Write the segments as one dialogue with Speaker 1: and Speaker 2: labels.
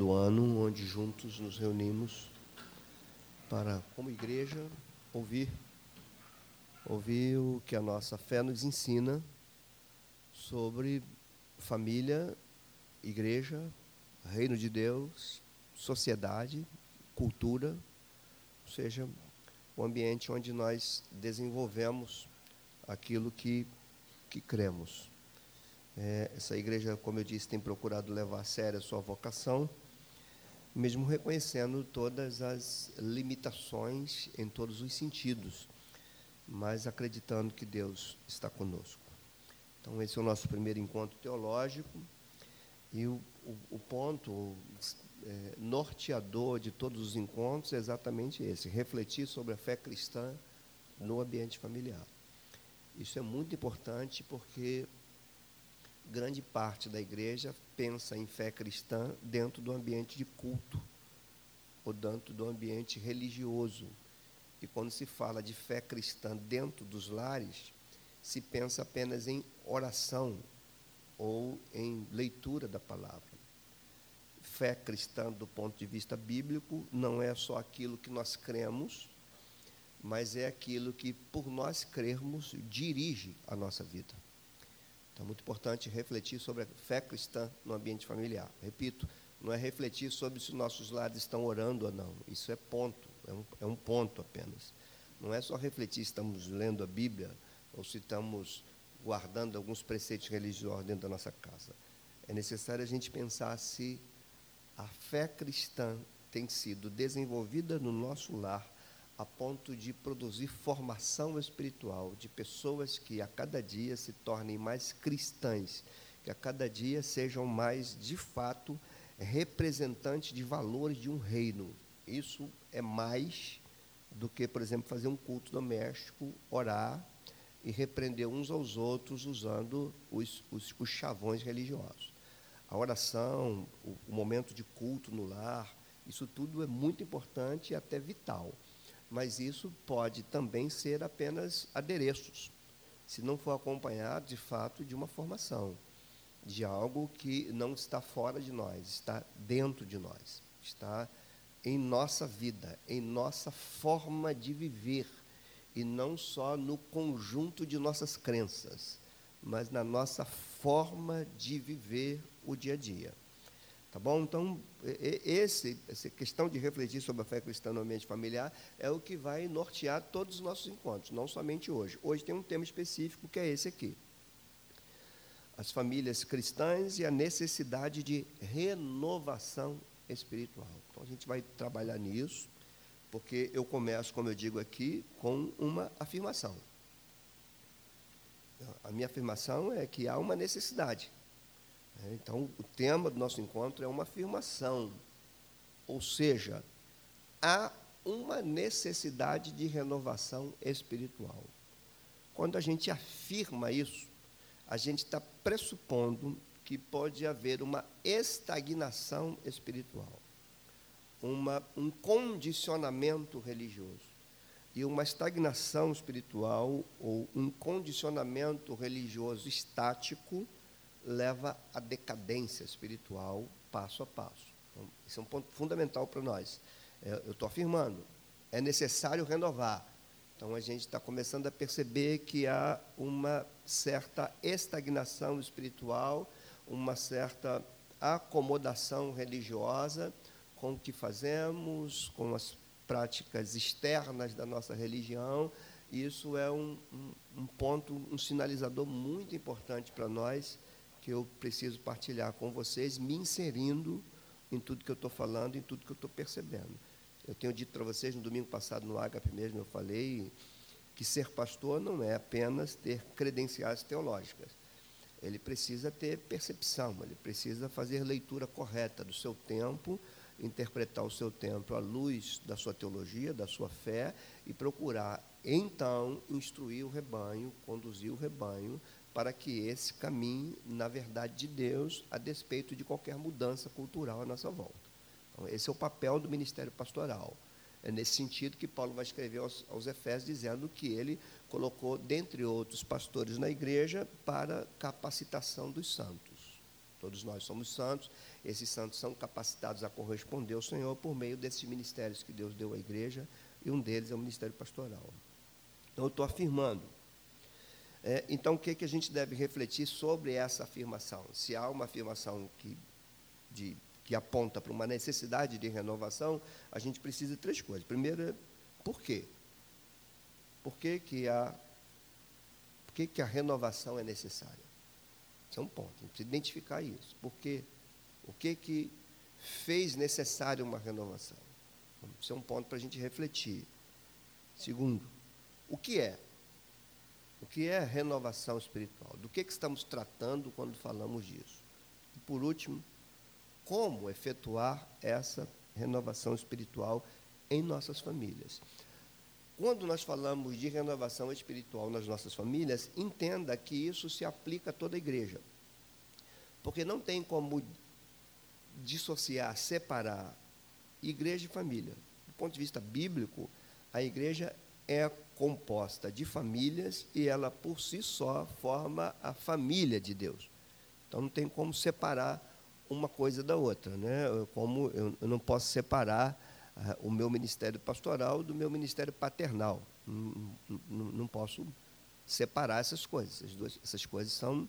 Speaker 1: do ano, onde juntos nos reunimos para, como igreja, ouvir, ouvir o que a nossa fé nos ensina sobre família, igreja, reino de Deus, sociedade, cultura, ou seja, o ambiente onde nós desenvolvemos aquilo que, que cremos. É, essa igreja, como eu disse, tem procurado levar a sério a sua vocação, mesmo reconhecendo todas as limitações em todos os sentidos, mas acreditando que Deus está conosco. Então, esse é o nosso primeiro encontro teológico, e o, o, o ponto é, norteador de todos os encontros é exatamente esse: refletir sobre a fé cristã no ambiente familiar. Isso é muito importante porque grande parte da igreja pensa em fé cristã dentro do ambiente de culto, ou dentro do ambiente religioso. E quando se fala de fé cristã dentro dos lares, se pensa apenas em oração ou em leitura da palavra. Fé cristã, do ponto de vista bíblico, não é só aquilo que nós cremos, mas é aquilo que, por nós crermos, dirige a nossa vida. Então, é muito importante refletir sobre a fé cristã no ambiente familiar. Repito, não é refletir sobre se nossos lares estão orando ou não. Isso é ponto, é um, é um ponto apenas. Não é só refletir se estamos lendo a Bíblia ou se estamos guardando alguns preceitos religiosos dentro da nossa casa. É necessário a gente pensar se a fé cristã tem sido desenvolvida no nosso lar a ponto de produzir formação espiritual de pessoas que a cada dia se tornem mais cristãs, que a cada dia sejam mais, de fato, representantes de valores de um reino. Isso é mais do que, por exemplo, fazer um culto doméstico, orar e repreender uns aos outros usando os, os, os chavões religiosos. A oração, o, o momento de culto no lar, isso tudo é muito importante e até vital mas isso pode também ser apenas adereços, se não for acompanhado de fato de uma formação, de algo que não está fora de nós, está dentro de nós, está em nossa vida, em nossa forma de viver, e não só no conjunto de nossas crenças, mas na nossa forma de viver o dia a dia. Tá bom? Então, esse, essa questão de refletir sobre a fé cristã no ambiente familiar é o que vai nortear todos os nossos encontros, não somente hoje. Hoje tem um tema específico que é esse aqui. As famílias cristãs e a necessidade de renovação espiritual. Então, a gente vai trabalhar nisso, porque eu começo, como eu digo aqui, com uma afirmação. A minha afirmação é que há uma necessidade então, o tema do nosso encontro é uma afirmação, ou seja, há uma necessidade de renovação espiritual. Quando a gente afirma isso, a gente está pressupondo que pode haver uma estagnação espiritual, uma, um condicionamento religioso. E uma estagnação espiritual ou um condicionamento religioso estático leva à decadência espiritual passo a passo. Então, esse é um ponto fundamental para nós. É, eu estou afirmando, é necessário renovar. Então a gente está começando a perceber que há uma certa estagnação espiritual, uma certa acomodação religiosa com o que fazemos, com as práticas externas da nossa religião. Isso é um, um, um ponto, um sinalizador muito importante para nós que eu preciso partilhar com vocês, me inserindo em tudo que eu estou falando, em tudo que eu estou percebendo. Eu tenho dito para vocês, no domingo passado, no Agape mesmo, eu falei que ser pastor não é apenas ter credenciais teológicas. Ele precisa ter percepção, ele precisa fazer leitura correta do seu tempo, interpretar o seu tempo à luz da sua teologia, da sua fé e procurar, então, instruir o rebanho, conduzir o rebanho para que esse caminhe na verdade de Deus, a despeito de qualquer mudança cultural à nossa volta. Então, esse é o papel do ministério pastoral. É nesse sentido que Paulo vai escrever aos, aos Efésios, dizendo que ele colocou, dentre outros pastores na igreja, para capacitação dos santos. Todos nós somos santos, esses santos são capacitados a corresponder ao Senhor por meio desses ministérios que Deus deu à igreja, e um deles é o ministério pastoral. Então, eu estou afirmando. É, então, o que, que a gente deve refletir sobre essa afirmação? Se há uma afirmação que, de, que aponta para uma necessidade de renovação, a gente precisa de três coisas. Primeiro, por quê? Por que, que, a, por que, que a renovação é necessária? Isso é um ponto, a gente precisa identificar isso. Por quê? O que, que fez necessária uma renovação? Isso é um ponto para a gente refletir. Segundo, o que é? O que é renovação espiritual? Do que, que estamos tratando quando falamos disso? E por último, como efetuar essa renovação espiritual em nossas famílias? Quando nós falamos de renovação espiritual nas nossas famílias, entenda que isso se aplica a toda a igreja. Porque não tem como dissociar, separar igreja e família. Do ponto de vista bíblico, a igreja é composta de famílias e ela por si só forma a família de Deus. Então não tem como separar uma coisa da outra, né? Como eu, eu não posso separar o meu ministério pastoral do meu ministério paternal. Não, posso separar essas coisas. Essas, duas, essas coisas são,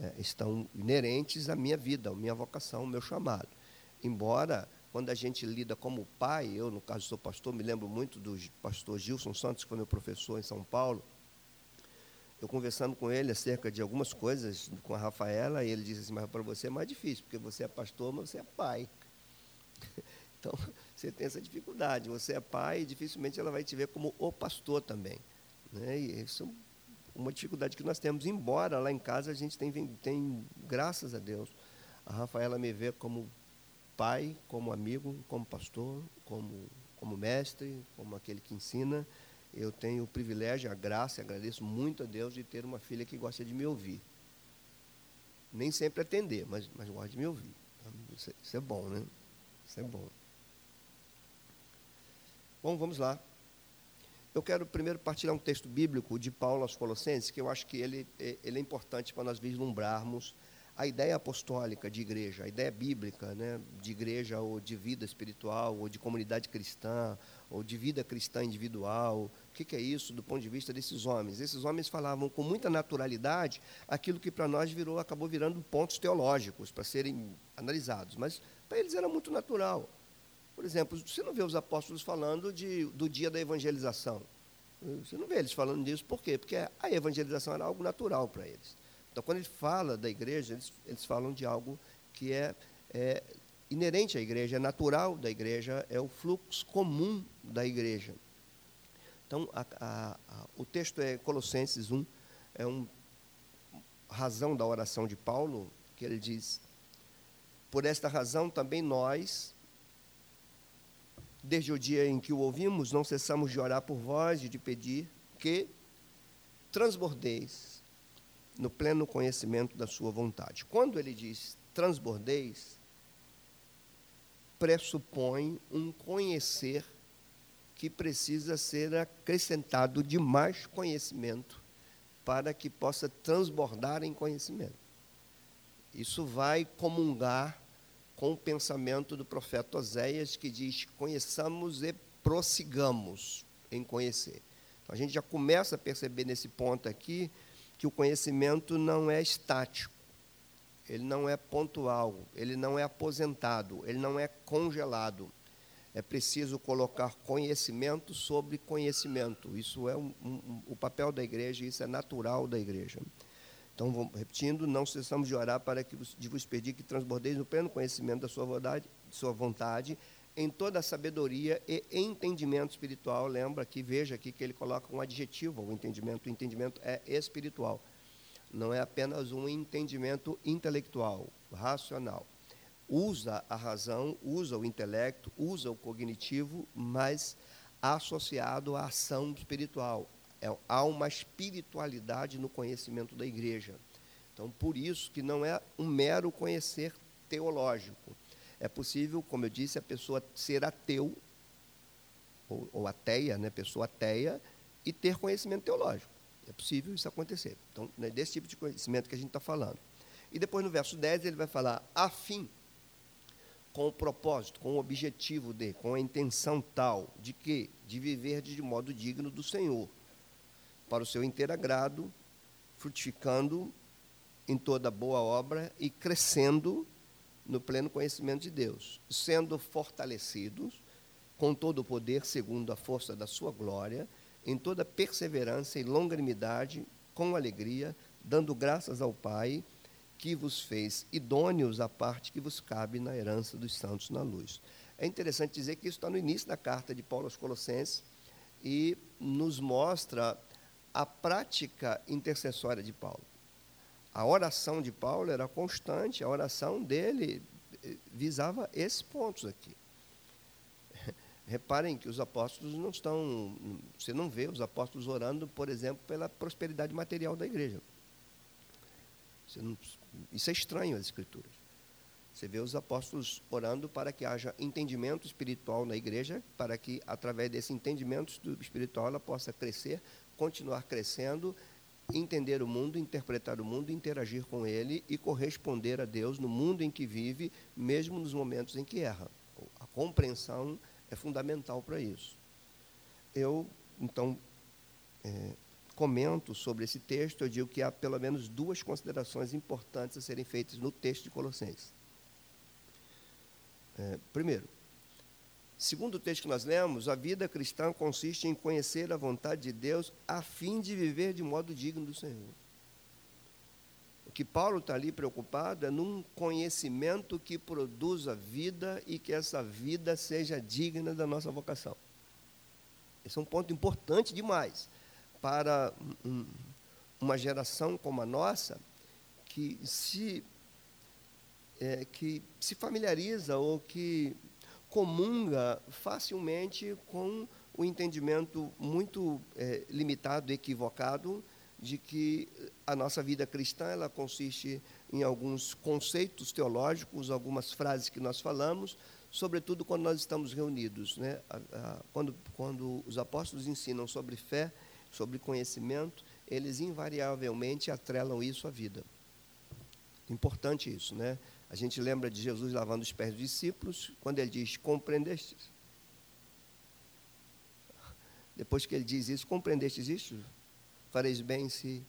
Speaker 1: é, estão inerentes à minha vida, à minha vocação, ao meu chamado. Embora, quando a gente lida como pai, eu, no caso, sou pastor, me lembro muito do pastor Gilson Santos, que foi meu professor em São Paulo. Eu conversando com ele acerca de algumas coisas com a Rafaela, e ele disse assim: Mas para você é mais difícil, porque você é pastor, mas você é pai. Então, você tem essa dificuldade. Você é pai e dificilmente ela vai te ver como o pastor também. Né? E isso é uma dificuldade que nós temos, embora lá em casa a gente tem, tem graças a Deus, a Rafaela me vê como pai, como amigo, como pastor, como, como mestre, como aquele que ensina. Eu tenho o privilégio, a graça, agradeço muito a Deus de ter uma filha que gosta de me ouvir. Nem sempre atender, mas, mas gosta de me ouvir. Isso é, isso é bom, né? Isso é bom. Bom, vamos lá. Eu quero primeiro partilhar um texto bíblico de Paulo aos Colossenses, que eu acho que ele, ele é importante para nós vislumbrarmos a ideia apostólica de igreja, a ideia bíblica né, de igreja ou de vida espiritual, ou de comunidade cristã, ou de vida cristã individual. O que, que é isso do ponto de vista desses homens? Esses homens falavam com muita naturalidade aquilo que para nós virou, acabou virando pontos teológicos para serem analisados, mas para eles era muito natural. Por exemplo, você não vê os apóstolos falando de, do dia da evangelização. Você não vê eles falando disso, por quê? Porque a evangelização era algo natural para eles. Então, quando ele fala da igreja, eles, eles falam de algo que é, é inerente à igreja, é natural da igreja, é o fluxo comum da igreja. Então, a, a, a, o texto é Colossenses 1, é uma razão da oração de Paulo, que ele diz: Por esta razão também nós, Desde o dia em que o ouvimos, não cessamos de orar por vós e de pedir que transbordeis no pleno conhecimento da sua vontade. Quando ele diz transbordeis, pressupõe um conhecer que precisa ser acrescentado de mais conhecimento para que possa transbordar em conhecimento. Isso vai comungar com o pensamento do profeta Oséias, que diz: conheçamos e prossigamos em conhecer. Então, a gente já começa a perceber nesse ponto aqui que o conhecimento não é estático, ele não é pontual, ele não é aposentado, ele não é congelado. É preciso colocar conhecimento sobre conhecimento. Isso é um, um, o papel da igreja, isso é natural da igreja. Então, repetindo, não cessamos de orar para que de vos pedir que transbordeis no pleno conhecimento da sua vontade, sua vontade em toda a sabedoria e entendimento espiritual. Lembra que, veja aqui que ele coloca um adjetivo ao entendimento. O entendimento é espiritual. Não é apenas um entendimento intelectual, racional. Usa a razão, usa o intelecto, usa o cognitivo, mas associado à ação espiritual, é, há uma espiritualidade no conhecimento da igreja. Então, por isso que não é um mero conhecer teológico. É possível, como eu disse, a pessoa ser ateu, ou, ou ateia, né, pessoa ateia, e ter conhecimento teológico. É possível isso acontecer. Então, é desse tipo de conhecimento que a gente está falando. E depois no verso 10 ele vai falar a fim, com o propósito, com o objetivo de, com a intenção tal de que de viver de modo digno do Senhor, para o seu inteiro agrado, frutificando em toda boa obra e crescendo no pleno conhecimento de Deus, sendo fortalecidos com todo o poder segundo a força da sua glória, em toda perseverança e longanimidade, com alegria, dando graças ao Pai, que vos fez idôneos à parte que vos cabe na herança dos santos na luz. É interessante dizer que isso está no início da carta de Paulo aos Colossenses e nos mostra a prática intercessória de Paulo. A oração de Paulo era constante, a oração dele eh, visava esses pontos aqui. Reparem que os apóstolos não estão. Você não vê os apóstolos orando, por exemplo, pela prosperidade material da igreja. Não, isso é estranho às Escrituras. Você vê os apóstolos orando para que haja entendimento espiritual na igreja, para que, através desse entendimento espiritual, ela possa crescer, continuar crescendo entender o mundo, interpretar o mundo, interagir com ele e corresponder a Deus no mundo em que vive, mesmo nos momentos em que erra. A compreensão é fundamental para isso. Eu, então, é, comento sobre esse texto, eu digo que há pelo menos duas considerações importantes a serem feitas no texto de Colossenses. É, primeiro, Segundo o texto que nós lemos, a vida cristã consiste em conhecer a vontade de Deus a fim de viver de modo digno do Senhor. O que Paulo está ali preocupado é num conhecimento que produza vida e que essa vida seja digna da nossa vocação. Esse é um ponto importante demais para um, uma geração como a nossa, que se, é, que se familiariza ou que comunga facilmente com o entendimento muito é, limitado, equivocado, de que a nossa vida cristã ela consiste em alguns conceitos teológicos, algumas frases que nós falamos, sobretudo quando nós estamos reunidos. Né? quando, quando os apóstolos ensinam sobre fé, sobre conhecimento, eles invariavelmente atrelam isso à vida. Importante isso, né? A gente lembra de Jesus lavando os pés dos discípulos, quando ele diz: Compreendestes? Depois que ele diz isso, compreendestes isso? Fareis bem se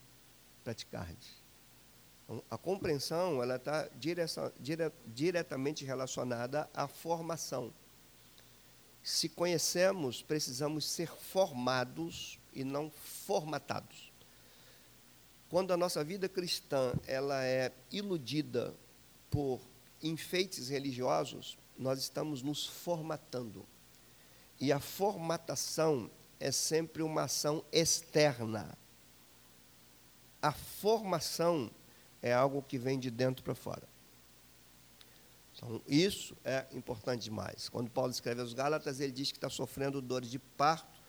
Speaker 1: praticardes. Então, a compreensão ela está dire, diretamente relacionada à formação. Se conhecemos, precisamos ser formados e não formatados. Quando a nossa vida cristã ela é iludida por enfeites religiosos, nós estamos nos formatando. E a formatação é sempre uma ação externa. A formação é algo que vem de dentro para fora. Então, isso é importante demais. Quando Paulo escreve aos Gálatas, ele diz que está sofrendo dores de parto,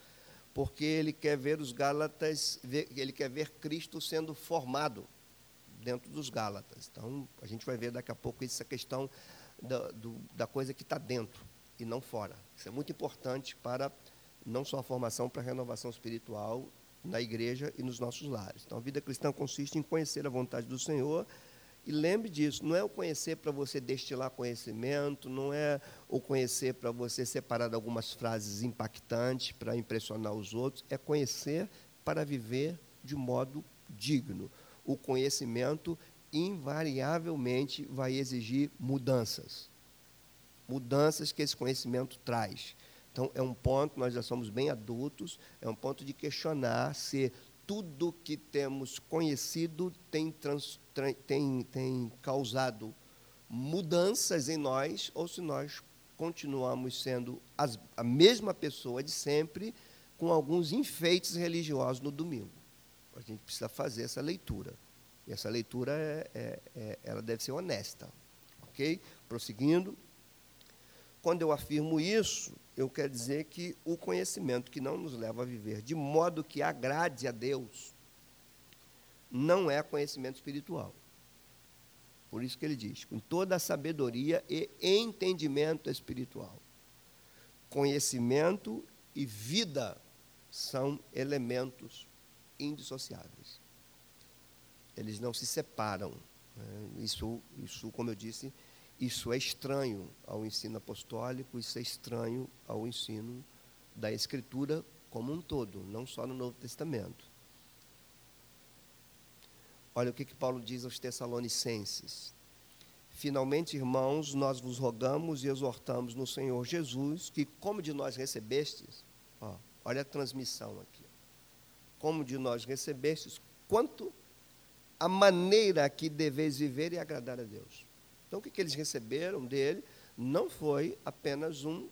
Speaker 1: porque ele quer ver os Gálatas, ele quer ver Cristo sendo formado dentro dos Gálatas. Então, a gente vai ver daqui a pouco essa questão da, do, da coisa que está dentro e não fora. Isso é muito importante para não só a formação, para a renovação espiritual na igreja e nos nossos lares. Então, a vida cristã consiste em conhecer a vontade do Senhor. E lembre disso, não é o conhecer para você destilar conhecimento, não é o conhecer para você separar algumas frases impactantes para impressionar os outros, é conhecer para viver de modo digno o conhecimento invariavelmente vai exigir mudanças. Mudanças que esse conhecimento traz. Então, é um ponto, nós já somos bem adultos, é um ponto de questionar se tudo que temos conhecido tem, trans, tem, tem causado mudanças em nós ou se nós continuamos sendo as, a mesma pessoa de sempre, com alguns enfeites religiosos no domingo. A gente precisa fazer essa leitura. E essa leitura é, é, é, ela deve ser honesta. Ok? Prosseguindo. Quando eu afirmo isso, eu quero dizer que o conhecimento que não nos leva a viver de modo que agrade a Deus não é conhecimento espiritual. Por isso que ele diz, com toda a sabedoria e entendimento espiritual. Conhecimento e vida são elementos indissociáveis. Eles não se separam. É, isso, isso, como eu disse, isso é estranho ao ensino apostólico, isso é estranho ao ensino da Escritura como um todo, não só no Novo Testamento. Olha o que, que Paulo diz aos Tessalonicenses. Finalmente, irmãos, nós vos rogamos e exortamos no Senhor Jesus que, como de nós recebestes, ó, olha a transmissão aqui, como de nós recebestes, quanto a maneira que deveis viver e agradar a Deus. Então, o que, que eles receberam dele não foi apenas um,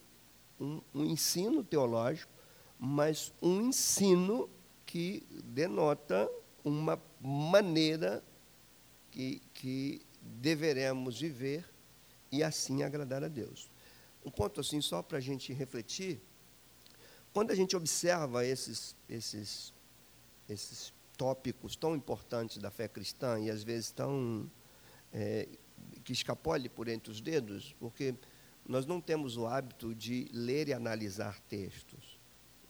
Speaker 1: um, um ensino teológico, mas um ensino que denota uma maneira que, que deveremos viver e assim agradar a Deus. Um ponto assim, só para a gente refletir, quando a gente observa esses, esses, esses tópicos tão importantes da fé cristã e às vezes tão é, que escapole por entre os dedos, porque nós não temos o hábito de ler e analisar textos.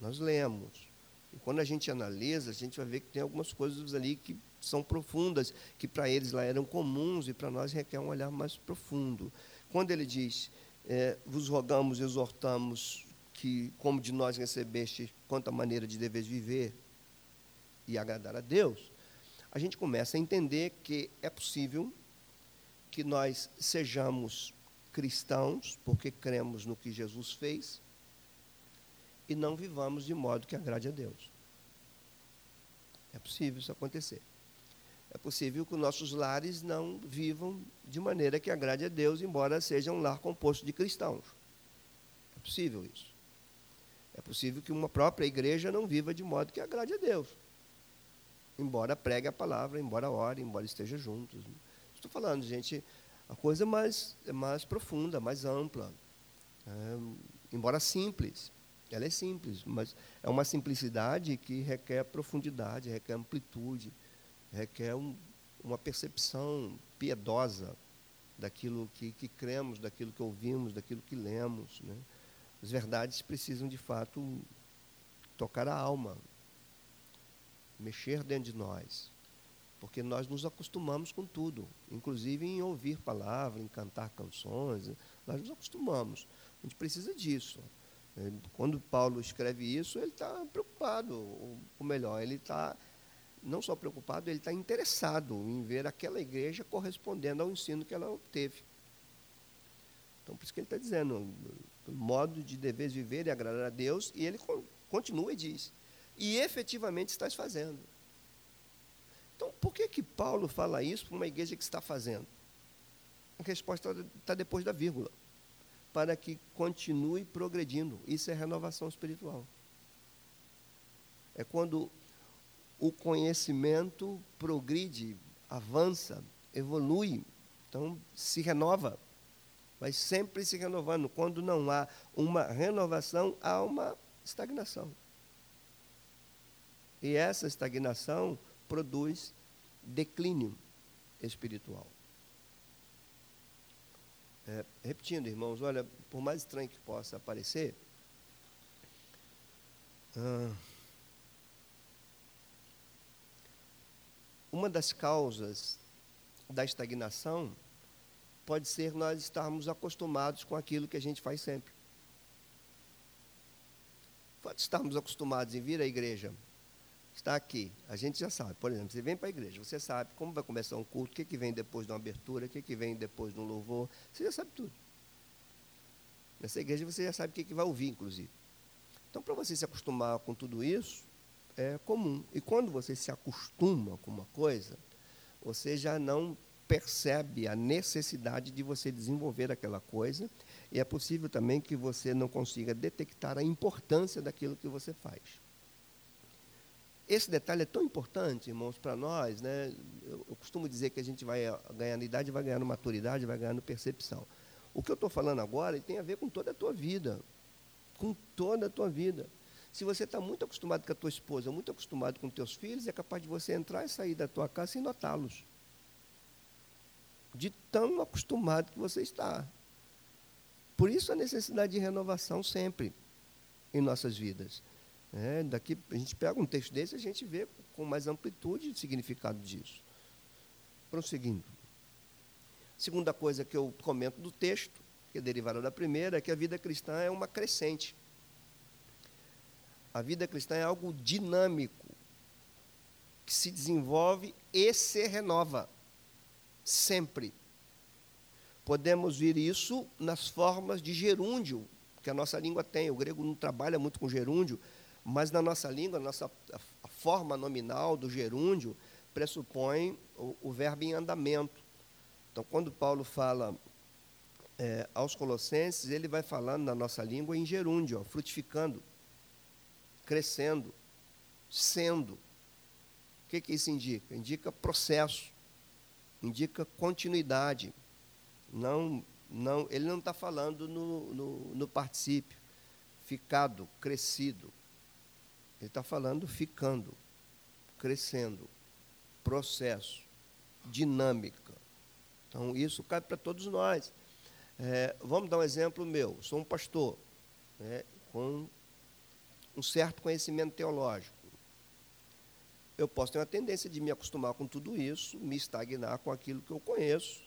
Speaker 1: Nós lemos. E quando a gente analisa, a gente vai ver que tem algumas coisas ali que são profundas, que para eles lá eram comuns e para nós requer um olhar mais profundo. Quando ele diz, é, vos rogamos, exortamos que, como de nós recebeste, quanto a maneira de deveres viver e agradar a Deus, a gente começa a entender que é possível que nós sejamos cristãos, porque cremos no que Jesus fez, e não vivamos de modo que agrade a Deus. É possível isso acontecer. É possível que os nossos lares não vivam de maneira que agrade a Deus, embora seja um lar composto de cristãos. É possível isso. É possível que uma própria igreja não viva de modo que agrade a Deus. Embora pregue a palavra, embora ore, embora esteja juntos. Estou falando, gente, a coisa é mais, é mais profunda, mais ampla. É, embora simples. Ela é simples, mas é uma simplicidade que requer profundidade, requer amplitude requer um, uma percepção piedosa daquilo que, que cremos, daquilo que ouvimos, daquilo que lemos. Né? As verdades precisam, de fato, tocar a alma, mexer dentro de nós, porque nós nos acostumamos com tudo, inclusive em ouvir palavras, em cantar canções, nós nos acostumamos. A gente precisa disso. Quando Paulo escreve isso, ele está preocupado, ou melhor, ele está não só preocupado, ele está interessado em ver aquela igreja correspondendo ao ensino que ela teve. Então, por isso que ele está dizendo, modo de deveres viver e agradar a Deus, e ele continua e diz, e efetivamente estás fazendo. Então, por que que Paulo fala isso para uma igreja que está fazendo? A resposta está depois da vírgula. Para que continue progredindo. Isso é renovação espiritual. É quando o conhecimento progride, avança, evolui, então se renova, mas sempre se renovando. Quando não há uma renovação, há uma estagnação. E essa estagnação produz declínio espiritual. É, repetindo, irmãos, olha, por mais estranho que possa parecer, ah, Uma das causas da estagnação pode ser nós estarmos acostumados com aquilo que a gente faz sempre. Pode estarmos acostumados em vir à igreja, está aqui, a gente já sabe. Por exemplo, você vem para a igreja, você sabe como vai começar um culto, o que, que vem depois de uma abertura, o que, que vem depois de um louvor, você já sabe tudo. Nessa igreja você já sabe o que, que vai ouvir, inclusive. Então, para você se acostumar com tudo isso, é comum. E quando você se acostuma com uma coisa, você já não percebe a necessidade de você desenvolver aquela coisa, e é possível também que você não consiga detectar a importância daquilo que você faz. Esse detalhe é tão importante, irmãos, para nós, né? Eu, eu, costumo dizer que a gente vai ganhando idade, vai ganhando maturidade, vai ganhando percepção. O que eu estou falando agora tem a ver com toda a tua vida, com toda a tua vida. Se você está muito acostumado com a tua esposa, muito acostumado com teus filhos, é capaz de você entrar e sair da tua casa sem notá-los. De tão acostumado que você está. Por isso a necessidade de renovação sempre em nossas vidas. É, daqui a gente pega um texto desse, a gente vê com mais amplitude o significado disso. Prosseguindo. Segunda coisa que eu comento do texto, que é derivada da primeira, é que a vida cristã é uma crescente. A vida cristã é algo dinâmico, que se desenvolve e se renova, sempre. Podemos ver isso nas formas de gerúndio que a nossa língua tem. O grego não trabalha muito com gerúndio, mas na nossa língua, a, nossa, a forma nominal do gerúndio pressupõe o, o verbo em andamento. Então, quando Paulo fala é, aos Colossenses, ele vai falando na nossa língua em gerúndio, ó, frutificando crescendo, sendo. O que, que isso indica? Indica processo, indica continuidade. Não, não, ele não está falando no, no, no particípio, ficado, crescido. Ele está falando ficando, crescendo, processo, dinâmica. Então, isso cabe para todos nós. É, vamos dar um exemplo meu. Sou um pastor, né, com um certo conhecimento teológico. Eu posso ter uma tendência de me acostumar com tudo isso, me estagnar com aquilo que eu conheço,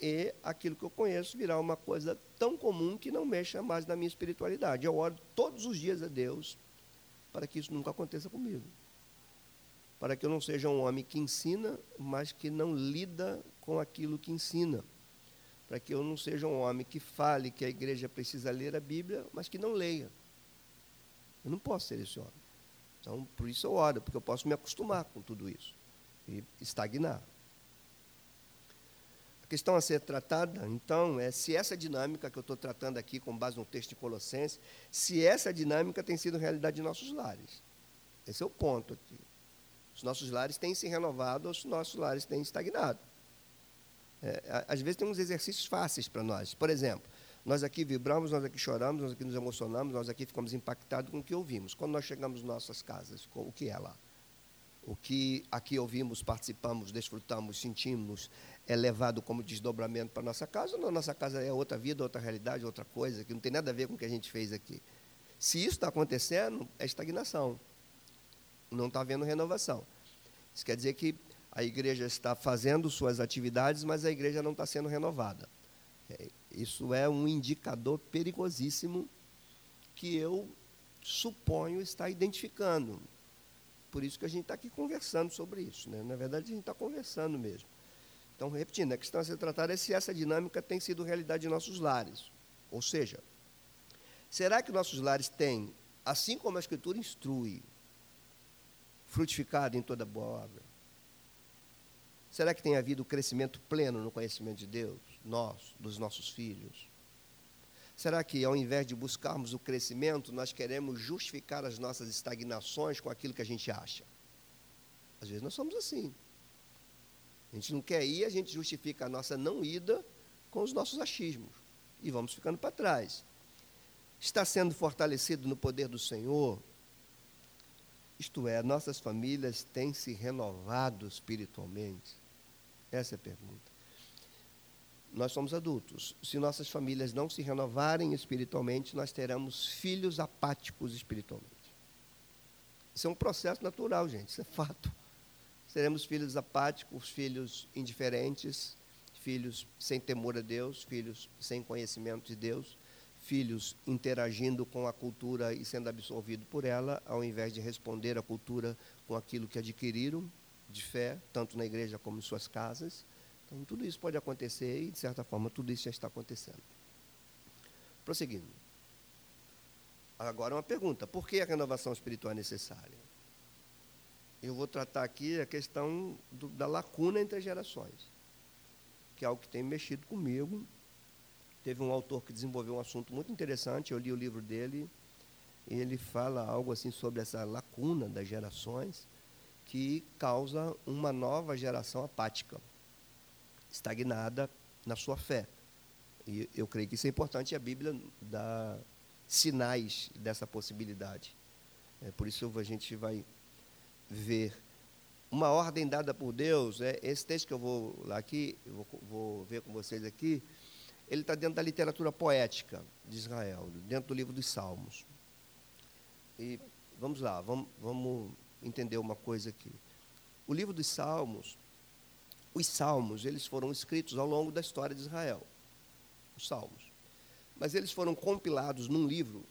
Speaker 1: e aquilo que eu conheço virar uma coisa tão comum que não mexa mais na minha espiritualidade. Eu oro todos os dias a Deus para que isso nunca aconteça comigo. Para que eu não seja um homem que ensina, mas que não lida com aquilo que ensina. Para que eu não seja um homem que fale que a igreja precisa ler a Bíblia, mas que não leia. Eu não posso ser esse homem. Então, por isso eu oro, porque eu posso me acostumar com tudo isso e estagnar. Questão a ser tratada, então, é se essa dinâmica que eu estou tratando aqui, com base no texto de Colossenses, se essa dinâmica tem sido realidade em nossos lares. Esse é o ponto aqui. Os nossos lares têm se renovado ou os nossos lares têm estagnado. É, às vezes tem uns exercícios fáceis para nós. Por exemplo, nós aqui vibramos, nós aqui choramos, nós aqui nos emocionamos, nós aqui ficamos impactados com o que ouvimos. Quando nós chegamos em nossas casas, o que é lá? O que aqui ouvimos, participamos, desfrutamos, sentimos, é levado como desdobramento para nossa casa, ou na nossa casa é outra vida, outra realidade, outra coisa, que não tem nada a ver com o que a gente fez aqui. Se isso está acontecendo, é estagnação. Não está havendo renovação. Isso quer dizer que a igreja está fazendo suas atividades, mas a igreja não está sendo renovada. É, isso é um indicador perigosíssimo que eu suponho estar identificando. Por isso que a gente está aqui conversando sobre isso. Né? Na verdade, a gente está conversando mesmo. Então, repetindo, a questão a ser tratada é se essa dinâmica tem sido realidade em nossos lares. Ou seja, será que nossos lares têm, assim como a Escritura instrui, frutificado em toda boa obra? Será que tem havido crescimento pleno no conhecimento de Deus? nós, dos nossos filhos? Será que, ao invés de buscarmos o crescimento, nós queremos justificar as nossas estagnações com aquilo que a gente acha? Às vezes nós somos assim. A gente não quer ir, a gente justifica a nossa não ida com os nossos achismos. E vamos ficando para trás. Está sendo fortalecido no poder do Senhor? Isto é, nossas famílias têm se renovado espiritualmente? Essa é a pergunta nós somos adultos. Se nossas famílias não se renovarem espiritualmente, nós teremos filhos apáticos espiritualmente. Isso é um processo natural, gente, isso é fato. Teremos filhos apáticos, filhos indiferentes, filhos sem temor a Deus, filhos sem conhecimento de Deus, filhos interagindo com a cultura e sendo absorvidos por ela, ao invés de responder à cultura com aquilo que adquiriram de fé, tanto na igreja como em suas casas então, tudo isso pode acontecer e, de certa forma, tudo isso já está acontecendo. Prosseguindo. Agora, uma pergunta: por que a renovação espiritual é necessária? Eu vou tratar aqui a questão do, da lacuna entre as gerações, que é algo que tem mexido comigo. Teve um autor que desenvolveu um assunto muito interessante, eu li o livro dele, e ele fala algo assim sobre essa lacuna das gerações que causa uma nova geração apática estagnada na sua fé. E eu creio que isso é importante a Bíblia dá sinais dessa possibilidade. É, por isso a gente vai ver uma ordem dada por Deus. É, esse texto que eu vou lá aqui, vou, vou ver com vocês aqui, ele está dentro da literatura poética de Israel, dentro do livro dos Salmos. E vamos lá, vamos, vamos entender uma coisa aqui. O livro dos Salmos os salmos, eles foram escritos ao longo da história de Israel. Os salmos. Mas eles foram compilados num livro,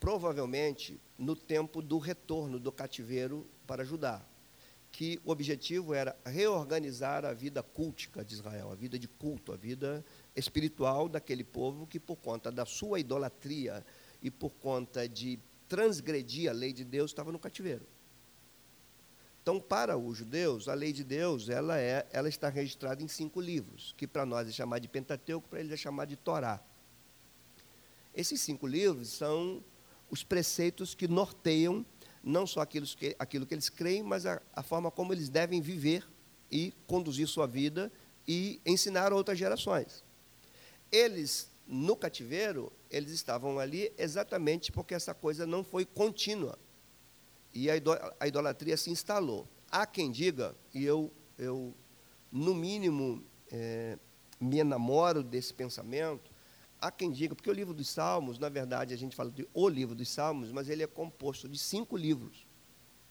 Speaker 1: provavelmente no tempo do retorno do cativeiro para Judá, que o objetivo era reorganizar a vida cultica de Israel, a vida de culto, a vida espiritual daquele povo que, por conta da sua idolatria e por conta de transgredir a lei de Deus, estava no cativeiro. Então, para os judeus, a lei de Deus ela, é, ela está registrada em cinco livros, que para nós é chamado de Pentateuco, para eles é chamado de Torá. Esses cinco livros são os preceitos que norteiam não só aquilo que, aquilo que eles creem, mas a, a forma como eles devem viver e conduzir sua vida e ensinar outras gerações. Eles, no cativeiro, eles estavam ali exatamente porque essa coisa não foi contínua e a idolatria se instalou. Há quem diga, e eu, eu no mínimo, é, me enamoro desse pensamento, há quem diga, porque o livro dos Salmos, na verdade, a gente fala de o livro dos Salmos, mas ele é composto de cinco livros.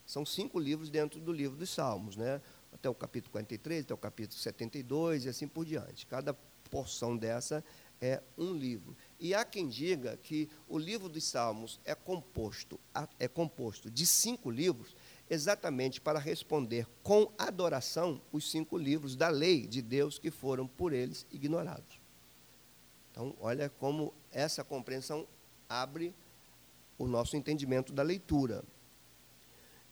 Speaker 1: São cinco livros dentro do livro dos Salmos, né? até o capítulo 43, até o capítulo 72 e assim por diante. Cada porção dessa é um livro. E há quem diga que o livro dos Salmos é composto, é composto de cinco livros, exatamente para responder com adoração os cinco livros da lei de Deus que foram por eles ignorados. Então, olha como essa compreensão abre o nosso entendimento da leitura.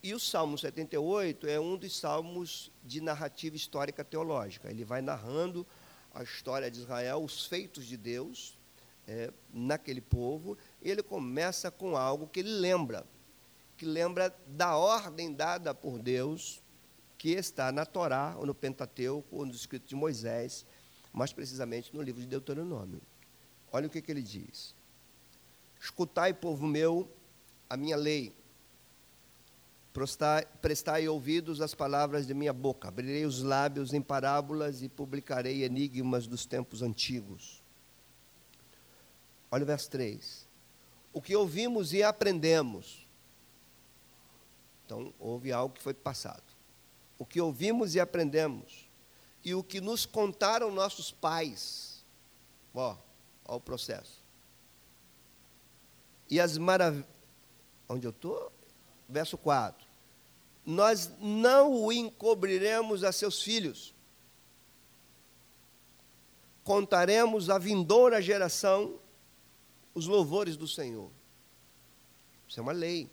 Speaker 1: E o Salmo 78 é um dos salmos de narrativa histórica teológica. Ele vai narrando a história de Israel, os feitos de Deus é, naquele povo, ele começa com algo que ele lembra, que lembra da ordem dada por Deus, que está na Torá, ou no Pentateuco, ou nos escritos de Moisés, mais precisamente no livro de Deuteronômio. Olha o que, que ele diz: Escutai, povo meu, a minha lei, prestai ouvidos às palavras de minha boca. Abrirei os lábios em parábolas e publicarei enigmas dos tempos antigos. Olha o verso 3. O que ouvimos e aprendemos. Então, houve algo que foi passado. O que ouvimos e aprendemos. E o que nos contaram nossos pais. Ó, ó o processo. E as maravilhas. Onde eu estou? Verso 4 nós não o encobriremos a seus filhos. Contaremos à vindoura geração os louvores do Senhor. Isso é uma lei.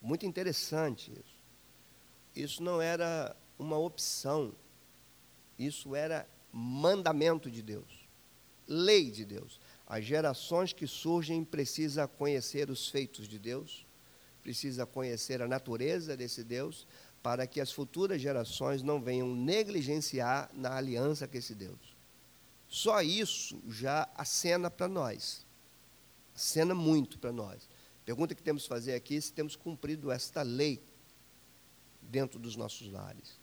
Speaker 1: Muito interessante isso. Isso não era uma opção. Isso era mandamento de Deus. Lei de Deus. As gerações que surgem precisam conhecer os feitos de Deus precisa conhecer a natureza desse Deus para que as futuras gerações não venham negligenciar na aliança com esse Deus. Só isso já acena para nós. Acena muito para nós. Pergunta que temos que fazer aqui é se temos cumprido esta lei dentro dos nossos lares.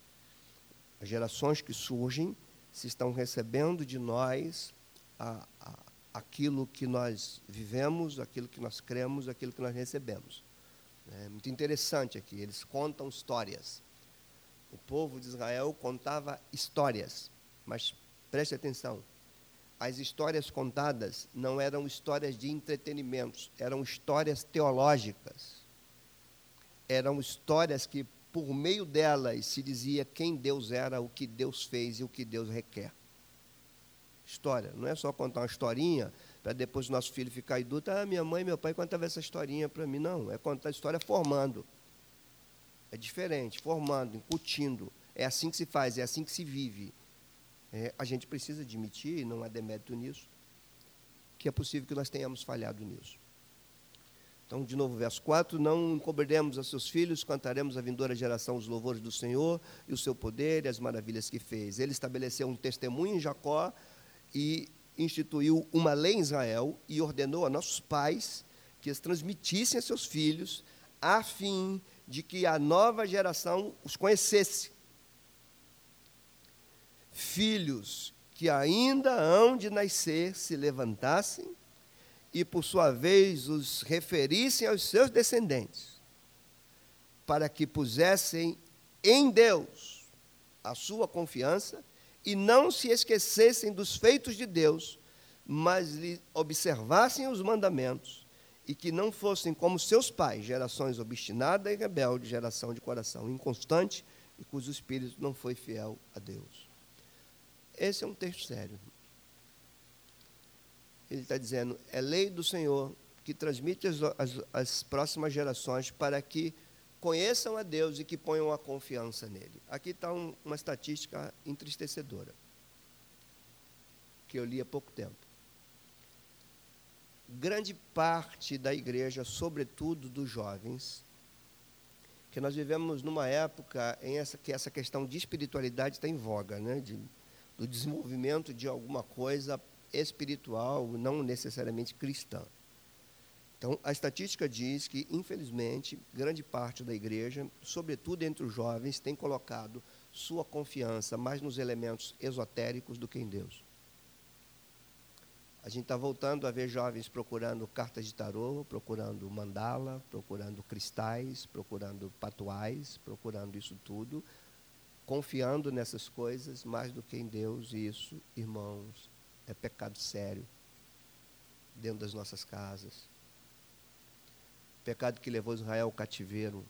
Speaker 1: As gerações que surgem se estão recebendo de nós a, a, aquilo que nós vivemos, aquilo que nós cremos, aquilo que nós recebemos. É muito interessante aqui, eles contam histórias. O povo de Israel contava histórias, mas preste atenção, as histórias contadas não eram histórias de entretenimentos, eram histórias teológicas. Eram histórias que, por meio delas, se dizia quem Deus era, o que Deus fez e o que Deus requer. História, não é só contar uma historinha para depois o nosso filho ficar adulto, ah, minha mãe e meu pai contavam essa historinha para mim. Não, é contar a história formando. É diferente, formando, incutindo. É assim que se faz, é assim que se vive. É, a gente precisa admitir, não há demérito nisso, que é possível que nós tenhamos falhado nisso. Então, de novo, verso 4: Não encobriremos a seus filhos, cantaremos a vindoura geração os louvores do Senhor e o seu poder e as maravilhas que fez. Ele estabeleceu um testemunho em Jacó e instituiu uma lei em Israel e ordenou a nossos pais que as transmitissem a seus filhos, a fim de que a nova geração os conhecesse. Filhos que ainda hão de nascer se levantassem e, por sua vez, os referissem aos seus descendentes, para que pusessem em Deus a sua confiança e não se esquecessem dos feitos de Deus, mas lhe observassem os mandamentos e que não fossem como seus pais, gerações obstinada e rebelde, geração de coração inconstante e cujo espírito não foi fiel a Deus. Esse é um texto sério. Ele está dizendo: é lei do Senhor que transmite as, as, as próximas gerações para que conheçam a Deus e que ponham a confiança nele. Aqui está um, uma estatística entristecedora, que eu li há pouco tempo. Grande parte da igreja, sobretudo dos jovens, que nós vivemos numa época em essa, que essa questão de espiritualidade está em voga, né? De, do desenvolvimento de alguma coisa espiritual, não necessariamente cristã. Então, a estatística diz que, infelizmente, grande parte da igreja, sobretudo entre os jovens, tem colocado sua confiança mais nos elementos esotéricos do que em Deus. A gente está voltando a ver jovens procurando cartas de tarô, procurando mandala, procurando cristais, procurando patuais, procurando isso tudo, confiando nessas coisas mais do que em Deus. E isso, irmãos, é pecado sério dentro das nossas casas. Pecado que levou Israel ao cativeiro,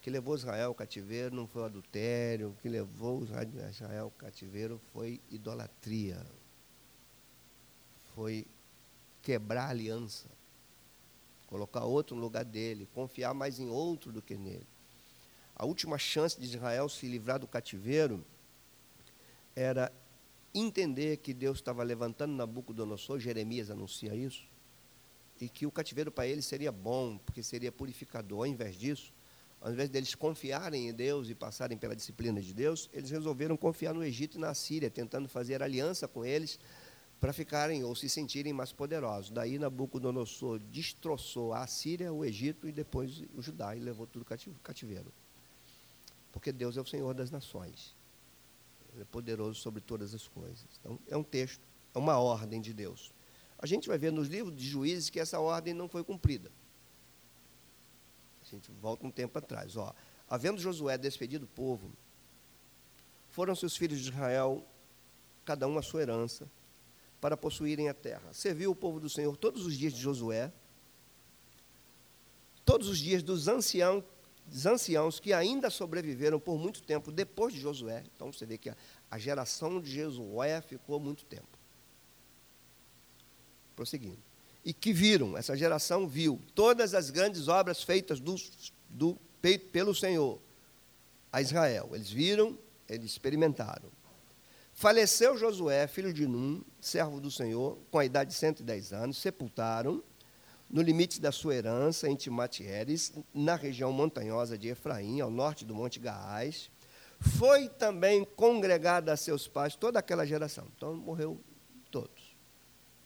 Speaker 1: que levou Israel ao cativeiro não foi o adultério, o que levou Israel ao cativeiro foi idolatria. Foi quebrar a aliança, colocar outro no lugar dele, confiar mais em outro do que nele. A última chance de Israel se livrar do cativeiro era entender que Deus estava levantando Nabucodonosor, Jeremias anuncia isso, e que o cativeiro para ele seria bom, porque seria purificador. Ao invés disso, ao invés deles confiarem em Deus e passarem pela disciplina de Deus, eles resolveram confiar no Egito e na Síria, tentando fazer aliança com eles para ficarem ou se sentirem mais poderosos. Daí Nabucodonosor destroçou a Síria, o Egito e depois o Judá e levou tudo cativeiro. Porque Deus é o Senhor das nações. Ele é poderoso sobre todas as coisas. Então, é um texto, é uma ordem de Deus. A gente vai ver nos livros de juízes que essa ordem não foi cumprida. A gente volta um tempo atrás. Ó, Havendo Josué despedido o povo, foram seus filhos de Israel, cada um a sua herança, para possuírem a terra. Serviu o povo do Senhor todos os dias de Josué, todos os dias dos anciãos, dos anciãos que ainda sobreviveram por muito tempo depois de Josué. Então você vê que a, a geração de Josué ficou muito tempo. Prosseguindo e que viram, essa geração viu, todas as grandes obras feitas do, do, pelo Senhor a Israel. Eles viram, eles experimentaram. Faleceu Josué, filho de Num, servo do Senhor, com a idade de 110 anos, sepultaram no limite da sua herança em Timatieres, na região montanhosa de Efraim, ao norte do Monte Gaás. Foi também congregada a seus pais toda aquela geração. Então morreu todos,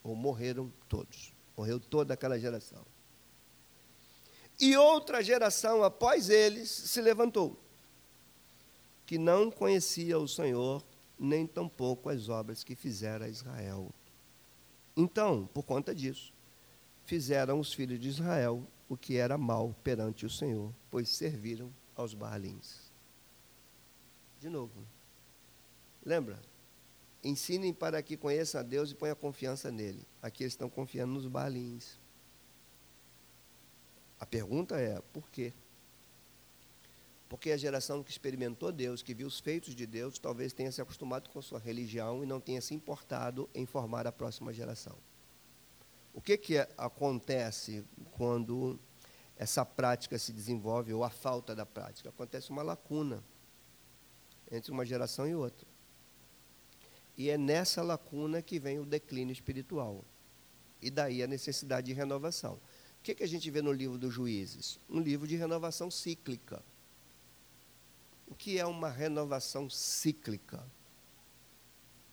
Speaker 1: ou morreram todos. Morreu toda aquela geração. E outra geração após eles se levantou, que não conhecia o Senhor, nem tampouco as obras que fizera Israel. Então, por conta disso, fizeram os filhos de Israel o que era mal perante o Senhor, pois serviram aos Baalins. De novo. Lembra? Ensinem para que conheçam a Deus e ponham confiança nele. Aqui eles estão confiando nos balins. A pergunta é: por quê? Porque a geração que experimentou Deus, que viu os feitos de Deus, talvez tenha se acostumado com sua religião e não tenha se importado em formar a próxima geração. O que, que acontece quando essa prática se desenvolve, ou a falta da prática? Acontece uma lacuna entre uma geração e outra. E é nessa lacuna que vem o declínio espiritual. E daí a necessidade de renovação. O que, que a gente vê no livro dos juízes? Um livro de renovação cíclica. O que é uma renovação cíclica?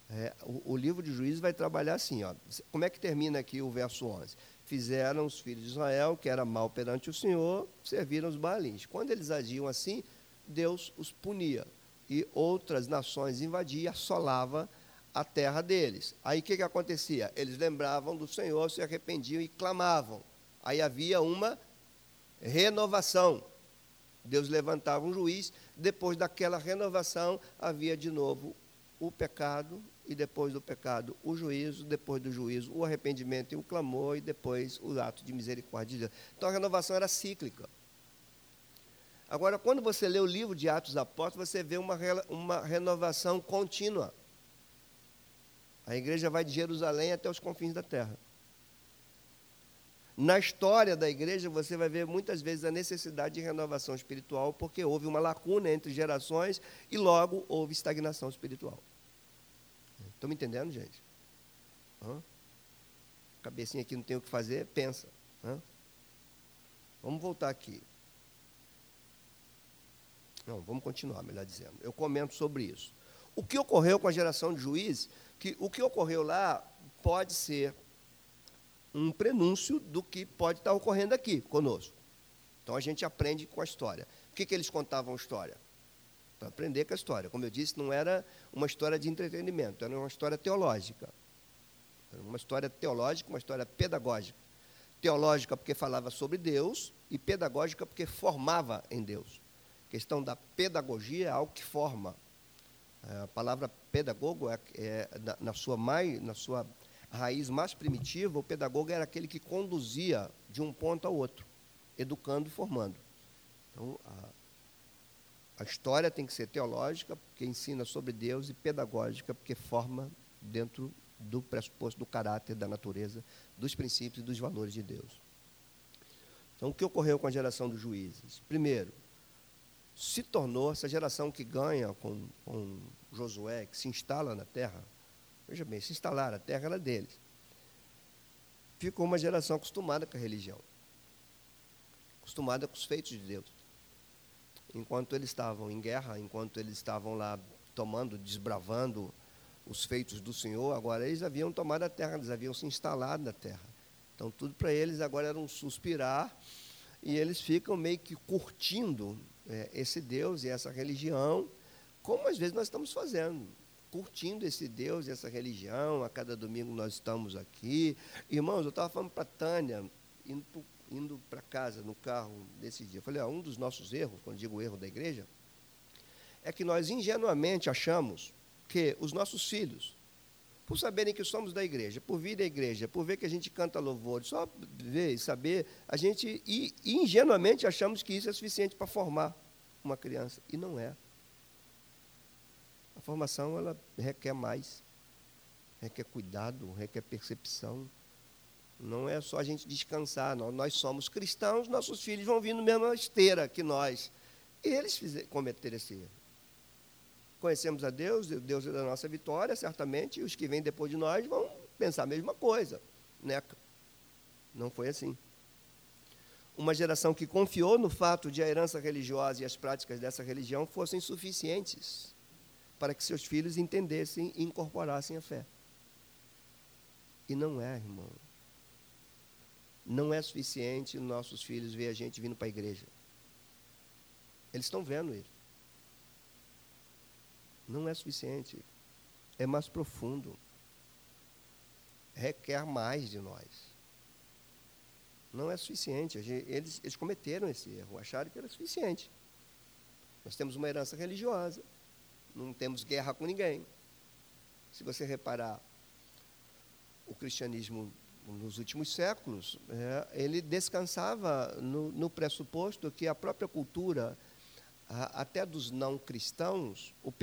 Speaker 1: É, o, o, livro de juízes vai trabalhar assim. Ó. Como é que termina aqui o verso 11? Fizeram os filhos de Israel, que era mal perante o Senhor, serviram os balins. Quando eles agiam assim, Deus os punia. E outras nações invadiam, assolava a terra deles. Aí o que, que acontecia? Eles lembravam do Senhor, se arrependiam e clamavam. Aí havia uma renovação. Deus levantava um juiz depois daquela renovação, havia de novo o pecado, e depois do pecado o juízo, depois do juízo o arrependimento e o clamor, e depois o ato de misericórdia de Deus. Então a renovação era cíclica. Agora, quando você lê o livro de Atos Apóstolos, você vê uma, uma renovação contínua. A igreja vai de Jerusalém até os confins da terra. Na história da igreja, você vai ver muitas vezes a necessidade de renovação espiritual, porque houve uma lacuna entre gerações e logo houve estagnação espiritual. Estão me entendendo, gente? Hã? Cabecinha aqui não tem o que fazer, pensa. Hã? Vamos voltar aqui. Não, vamos continuar, melhor dizendo. Eu comento sobre isso. O que ocorreu com a geração de juízes, que o que ocorreu lá pode ser um prenúncio do que pode estar ocorrendo aqui conosco. Então a gente aprende com a história. O que, que eles contavam história? Para aprender com a história. Como eu disse, não era uma história de entretenimento, era uma história teológica. Era uma história teológica, uma história pedagógica. Teológica porque falava sobre Deus e pedagógica porque formava em Deus. A questão da pedagogia é algo que forma. É, a palavra pedagogo é, é na, sua mais, na sua raiz mais primitiva, o pedagogo era aquele que conduzia de um ponto ao outro, educando e formando. Então, a, a história tem que ser teológica, porque ensina sobre Deus, e pedagógica, porque forma dentro do pressuposto do caráter, da natureza, dos princípios e dos valores de Deus. Então, o que ocorreu com a geração dos juízes? Primeiro, se tornou essa geração que ganha com, com Josué, que se instala na terra, Veja bem, se instalaram, a terra era deles. Ficou uma geração acostumada com a religião, acostumada com os feitos de Deus. Enquanto eles estavam em guerra, enquanto eles estavam lá tomando, desbravando os feitos do Senhor, agora eles haviam tomado a terra, eles haviam se instalado na terra. Então tudo para eles agora era um suspirar e eles ficam meio que curtindo é, esse Deus e essa religião, como às vezes nós estamos fazendo curtindo esse Deus e essa religião. A cada domingo nós estamos aqui. Irmãos, eu estava falando para a Tânia, indo, indo para casa no carro desse dia. Falei, ah, um dos nossos erros, quando digo erro da igreja, é que nós ingenuamente achamos que os nossos filhos, por saberem que somos da igreja, por vir da igreja, por ver que a gente canta louvor, só ver e saber, a gente e, ingenuamente achamos que isso é suficiente para formar uma criança. E não é. A formação ela requer mais, requer cuidado, requer percepção. Não é só a gente descansar, não. Nós somos cristãos, nossos filhos vão vir na mesma esteira que nós. E eles cometeram esse erro. Conhecemos a Deus, Deus é da nossa vitória, certamente, e os que vêm depois de nós vão pensar a mesma coisa. Né? Não foi assim. Uma geração que confiou no fato de a herança religiosa e as práticas dessa religião fossem suficientes para que seus filhos entendessem e incorporassem a fé. E não é, irmão. Não é suficiente nossos filhos ver a gente vindo para a igreja. Eles estão vendo isso. Não é suficiente. É mais profundo. Requer mais de nós. Não é suficiente. Eles, eles cometeram esse erro, acharam que era suficiente. Nós temos uma herança religiosa não temos guerra com ninguém. Se você reparar, o cristianismo nos últimos séculos, é, ele descansava no, no, pressuposto que a própria cultura, a, até dos não cristãos, o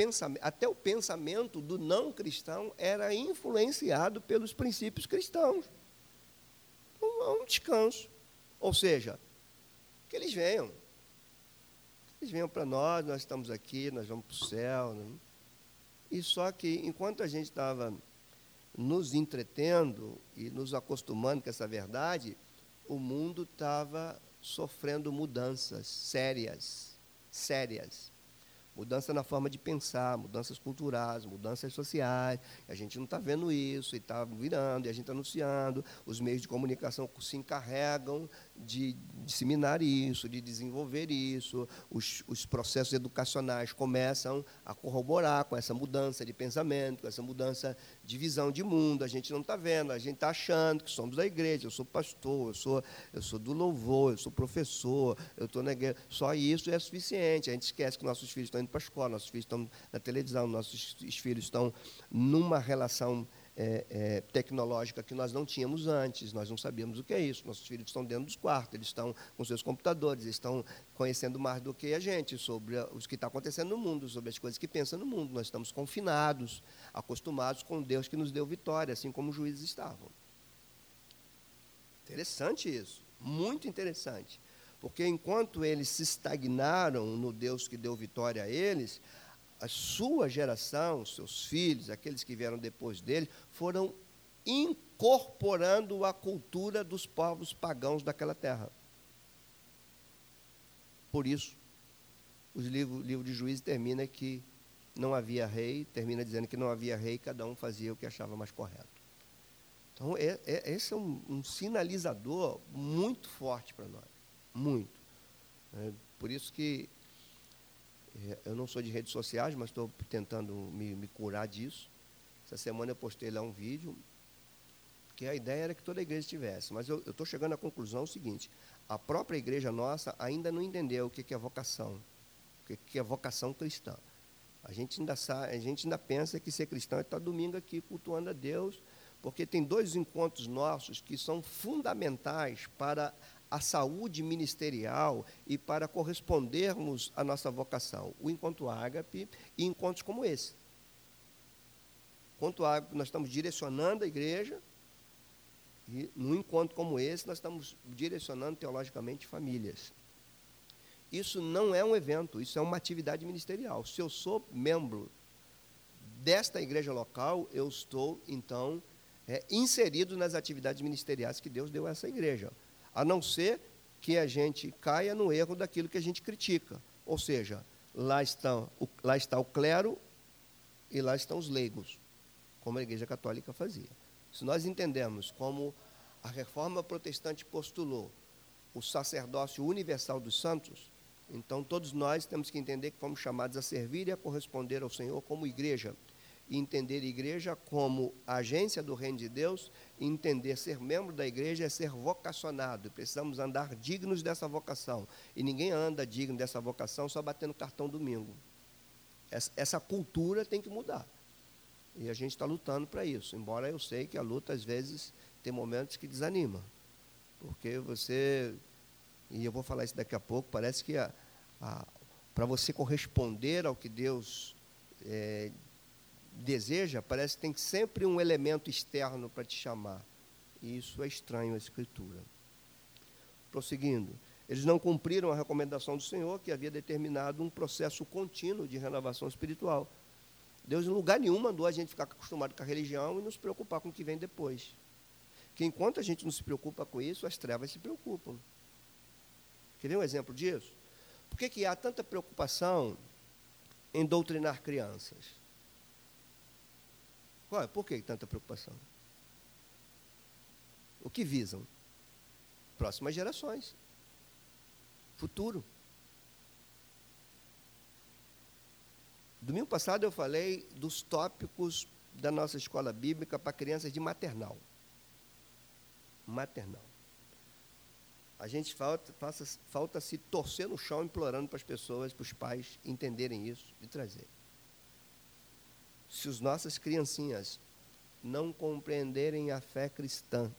Speaker 1: até o pensamento do não cristão era influenciado pelos princípios cristãos. Um, um descanso. Ou seja, que eles venham, eles venham para nós, nós estamos aqui, nós vamos para o céu. Né? E só que, enquanto a gente estava nos entretendo e nos acostumando com essa verdade, o mundo estava sofrendo mudanças sérias, sérias. Mudança na forma de pensar, mudanças culturais, mudanças sociais. A gente não está vendo isso e está virando, e a gente está anunciando. Os meios de comunicação se encarregam de disseminar isso, de desenvolver isso. Os, os, processos educacionais começam a corroborar com essa mudança de pensamento, com essa mudança de visão de mundo. A gente não está vendo, a gente está achando que somos da igreja. Eu sou pastor, eu sou, eu sou do louvor, eu sou professor, eu estou na igreja. Só isso é suficiente. A gente esquece que nossos filhos estão indo para a escola, nossos filhos estão na televisão, nossos filhos estão numa relação é, é, tecnológica que nós não tínhamos antes, nós não sabíamos o que é isso. Nossos filhos estão dentro dos quartos, eles estão com seus computadores, eles estão conhecendo mais do que a gente sobre o que está acontecendo no mundo, sobre as coisas que pensam no mundo. Nós estamos confinados, acostumados com Deus que nos deu vitória, assim como os juízes estavam. Interessante isso, muito interessante. Porque enquanto eles se estagnaram no Deus que deu vitória a eles, a sua geração, seus filhos, aqueles que vieram depois dele, foram incorporando a cultura dos povos pagãos daquela terra. Por isso, o livro, livro de Juízes termina que não havia rei, termina dizendo que não havia rei, cada um fazia o que achava mais correto. Então, é, é, esse é um, um, sinalizador muito forte para nós. Muito. É, por isso que eu não sou de redes sociais, mas estou tentando me, me, curar disso. Essa semana eu postei lá um vídeo, que a ideia era que toda a igreja tivesse. Mas eu estou chegando à conclusão seguinte: a própria igreja nossa ainda não entendeu o que, que é vocação, o que, que é vocação cristã. A gente, ainda sabe, a gente ainda pensa que ser cristão é estar domingo aqui cultuando a Deus, porque tem dois encontros nossos que são fundamentais para a saúde ministerial e para correspondermos à nossa vocação. O encontro ágape e encontros como esse. Encontro ágape, nós estamos direcionando a igreja, e num encontro como esse, nós estamos direcionando teologicamente famílias. Isso não é um evento, isso é uma atividade ministerial. Se eu sou membro desta igreja local, eu estou, então, é, inserido nas atividades ministeriais que Deus deu a essa igreja a não ser que a gente caia no erro daquilo que a gente critica. Ou seja, lá, estão, lá está o clero e lá estão os leigos, como a Igreja Católica fazia. Se nós entendemos como a reforma protestante postulou o sacerdócio universal dos santos, então todos nós temos que entender que fomos chamados a servir e a corresponder ao Senhor como igreja entender a igreja como agência do reino de Deus, entender ser membro da igreja é ser vocacionado. Precisamos andar dignos dessa vocação. E ninguém anda digno dessa vocação só batendo cartão domingo. Essa, essa cultura tem que mudar. E a gente está lutando para isso. Embora eu sei que a luta, às vezes, tem momentos que desanima. Porque você, e eu vou falar isso daqui a pouco, parece que para você corresponder ao que Deus é, deseja, parece que tem sempre um elemento externo para te chamar. E isso é estranho à Escritura. Prosseguindo, eles não cumpriram a recomendação do Senhor, que havia determinado um processo contínuo de renovação espiritual. Deus, em lugar nenhum, mandou a gente ficar acostumado com a religião e nos preocupar com o que vem depois. Que enquanto a gente não se preocupa com isso, as trevas se preocupam. Quer ver um exemplo disso? Por que, que há tanta preocupação em doutrinar crianças? Qual? Por que tanta preocupação? O que visam? Próximas gerações. Futuro. Domingo passado eu falei dos tópicos da nossa escola bíblica para crianças de maternal. Maternal. A gente falta, faça, falta se torcer no chão implorando para as pessoas, para os pais entenderem isso e trazer se as nossas criancinhas não compreenderem a fé cristã,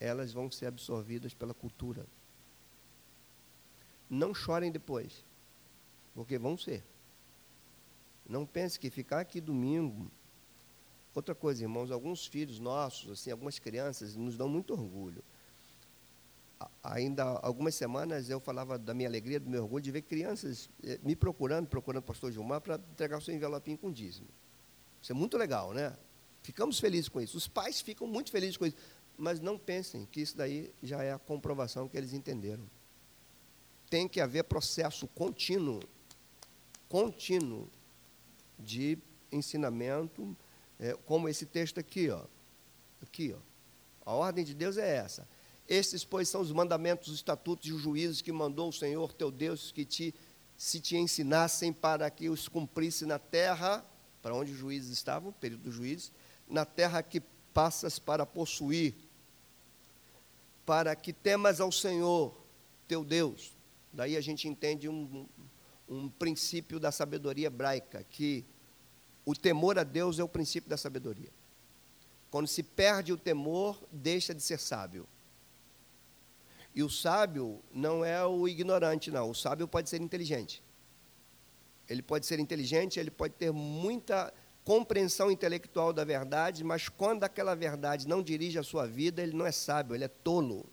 Speaker 1: elas vão ser absorvidas pela cultura. Não chorem depois, porque vão ser. Não pense que ficar aqui domingo. Outra coisa, irmãos, alguns filhos nossos, assim, algumas crianças, nos dão muito orgulho. Ainda algumas semanas eu falava da minha alegria, do meu orgulho de ver crianças eh, me procurando, procurando o pastor Gilmar para entregar o seu envelopinho com dízimo. Isso é muito legal, né? Ficamos felizes com isso. Os pais ficam muito felizes com isso. Mas não pensem que isso daí já é a comprovação que eles entenderam. Tem que haver processo contínuo, contínuo, de ensinamento, é, como esse texto aqui, ó. Aqui, ó. A ordem de Deus é essa. Estes, pois, são os mandamentos, os estatutos e os juízos que mandou o Senhor teu Deus que te, se te ensinassem para que os cumprisse na terra, para onde os juízes estavam, período dos juízes, na terra que passas para possuir, para que temas ao Senhor teu Deus. Daí a gente entende um, um princípio da sabedoria hebraica, que o temor a Deus é o princípio da sabedoria. Quando se perde o temor, deixa de ser sábio. E o sábio não é o ignorante, não. O sábio pode ser inteligente. Ele pode ser inteligente, ele pode ter muita compreensão intelectual da verdade, mas quando aquela verdade não dirige a sua vida, ele não é sábio, ele é tolo.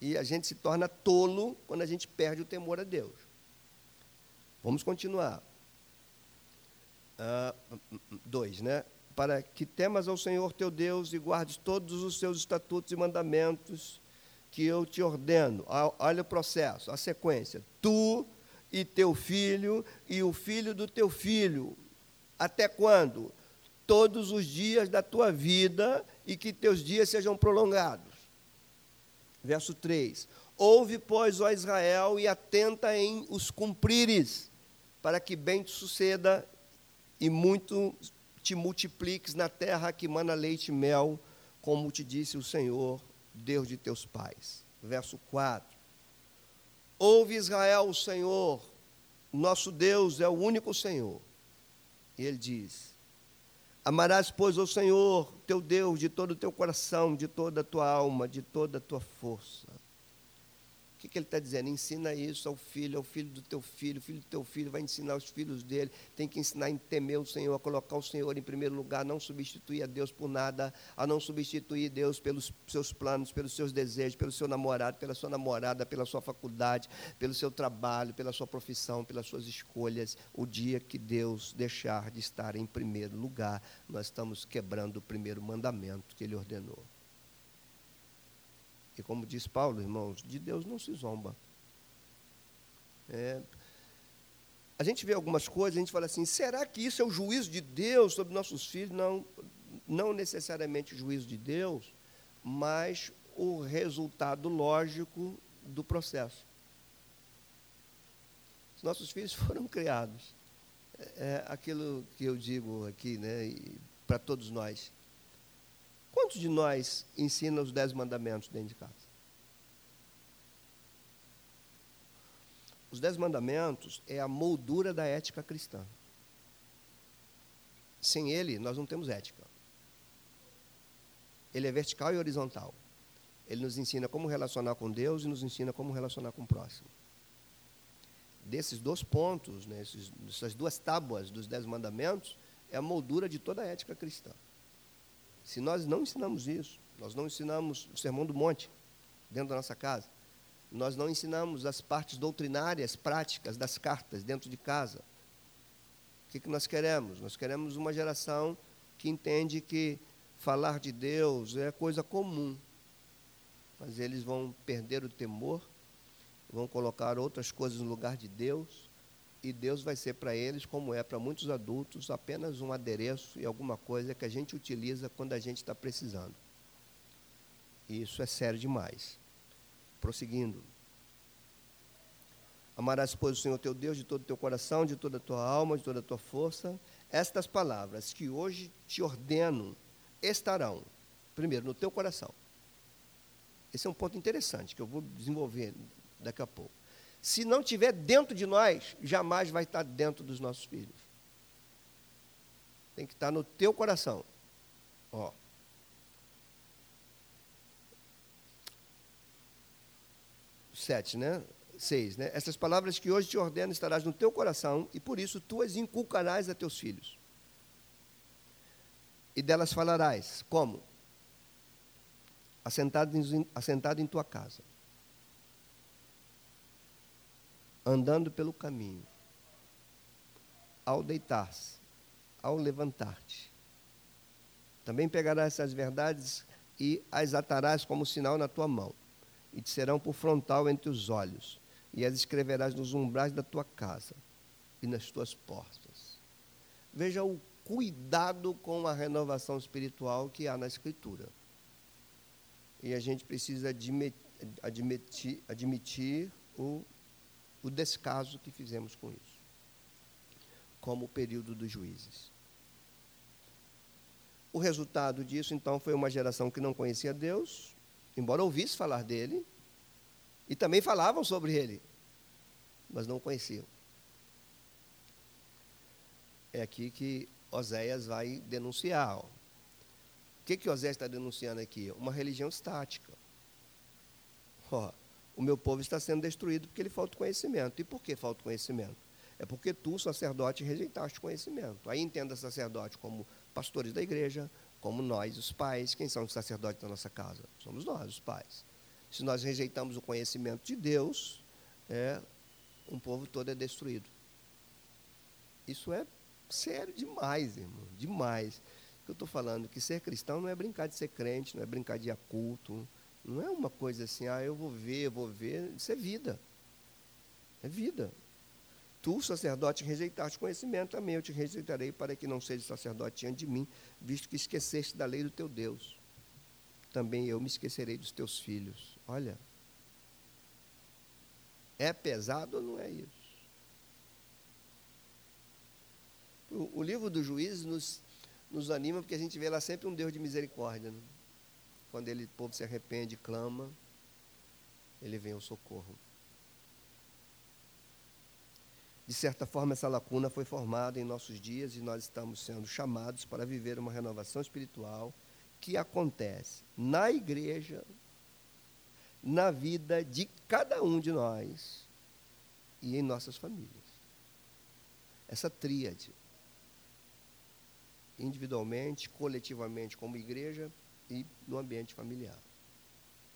Speaker 1: E a gente se torna tolo quando a gente perde o temor a Deus. Vamos continuar. Uh, dois, né? Para que temas ao Senhor teu Deus e guardes todos os seus estatutos e mandamentos que eu te ordeno. Olha o processo, a sequência. Tu e teu filho e o filho do teu filho. Até quando? Todos os dias da tua vida e que teus dias sejam prolongados. Verso 3: Ouve, pois, ó Israel, e atenta em os cumprires, para que bem te suceda e muito te multipliques na terra que mana leite e mel, como te disse o Senhor, Deus de teus pais. Verso 4: Ouve, Israel, o Senhor, nosso Deus é o único Senhor. E ele diz: Amarás, pois, o Senhor, teu Deus, de todo o teu coração, de toda a tua alma, de toda a tua força que, que ele está dizendo? Ensina isso ao filho, ao filho do teu filho, o filho do teu filho vai ensinar os filhos dele. Tem que ensinar a temer o Senhor, a colocar o Senhor em primeiro lugar, não substituir a Deus por nada, a não substituir Deus pelos seus planos, pelos seus desejos, pelo seu namorado, pela sua namorada, pela sua faculdade, pelo seu trabalho, pela sua profissão, pelas suas escolhas. O dia que Deus deixar de estar em primeiro lugar, nós estamos quebrando o primeiro mandamento que ele ordenou. E como diz Paulo, irmãos, de Deus não se zomba. É, a gente vê algumas coisas, a gente fala assim, será que isso é o juízo de Deus sobre nossos filhos? Não, não necessariamente o juízo de Deus, mas o resultado lógico do processo. Os nossos filhos foram criados. É, é aquilo que eu digo aqui, né, para todos nós. Quantos de nós ensina os dez mandamentos dentro de casa? Os dez mandamentos é a moldura da ética cristã. Sem ele, nós não temos ética. Ele é vertical e horizontal. Ele nos ensina como relacionar com Deus e nos ensina como relacionar com o próximo. Desses dois pontos, né, esses, essas duas tábuas dos dez mandamentos, é a moldura de toda a ética cristã. Se nós não ensinamos isso, nós não ensinamos o sermão do monte dentro da nossa casa, nós não ensinamos as partes doutrinárias, práticas das cartas dentro de casa. O que, que nós queremos? Nós queremos uma geração que entende que falar de Deus é coisa comum, mas eles vão perder o temor, vão colocar outras coisas no lugar de Deus e Deus vai ser para eles, como é para muitos adultos, apenas um adereço e alguma coisa que a gente utiliza quando a gente está precisando. E isso é sério demais. Prosseguindo. Amarás, pois, o Senhor teu Deus de todo o teu coração, de toda a tua alma, de toda a tua força. Estas palavras que hoje te ordeno estarão, primeiro, no teu coração. Esse é um ponto interessante que eu vou desenvolver daqui a pouco se não tiver dentro de nós, jamais vai estar dentro dos nossos filhos. Tem que estar no teu coração. Ó. Sete, né? Seis, né? Essas palavras que hoje te ordeno estarás no teu coração, e por isso tu as inculcarás a teus filhos. E delas falarás. Como? Assentado em, assentado em tua casa andando pelo caminho, ao deitar-se, ao levantar-te. Também pegarás essas verdades e as atarás como sinal na tua mão, e te serão por frontal entre os olhos, e as escreverás nos umbrais da tua casa e nas tuas portas. Veja o cuidado com a renovação espiritual que há na Escritura. e a gente precisa admitir, admitir o, o descaso que fizemos com isso, como o período dos juízes. O resultado disso, então, foi uma geração que não conhecia Deus, embora ouvisse falar dele, e também falavam sobre ele, mas não conheciam. É aqui que Oséias vai denunciar. O que, que Oséias está denunciando aqui? Uma religião estática. Ó, o meu povo está sendo destruído porque ele falta conhecimento. E por que falta conhecimento? É porque tu, sacerdote, rejeitaste conhecimento. Aí entenda sacerdote como pastores da igreja, como nós, os pais. Quem são os sacerdotes da nossa casa? Somos nós, os pais. Se nós rejeitamos o conhecimento de Deus, é, um povo todo é destruído. Isso é sério demais, irmão, demais. Eu estou falando, que ser cristão não é brincar de ser crente, não é brincar de culto, não é uma coisa assim, ah, eu vou ver, eu vou ver, isso é vida. É vida. Tu, sacerdote, rejeitaste conhecimento, também eu te rejeitarei para que não seja sacerdote diante de mim, visto que esqueceste da lei do teu Deus. Também eu me esquecerei dos teus filhos. Olha, é pesado ou não é isso? O, o livro dos juízes nos, nos anima porque a gente vê lá sempre um Deus de misericórdia. Né? Quando ele, o povo se arrepende, clama, ele vem ao socorro. De certa forma, essa lacuna foi formada em nossos dias e nós estamos sendo chamados para viver uma renovação espiritual que acontece na igreja, na vida de cada um de nós e em nossas famílias. Essa tríade individualmente, coletivamente, como igreja e no ambiente familiar.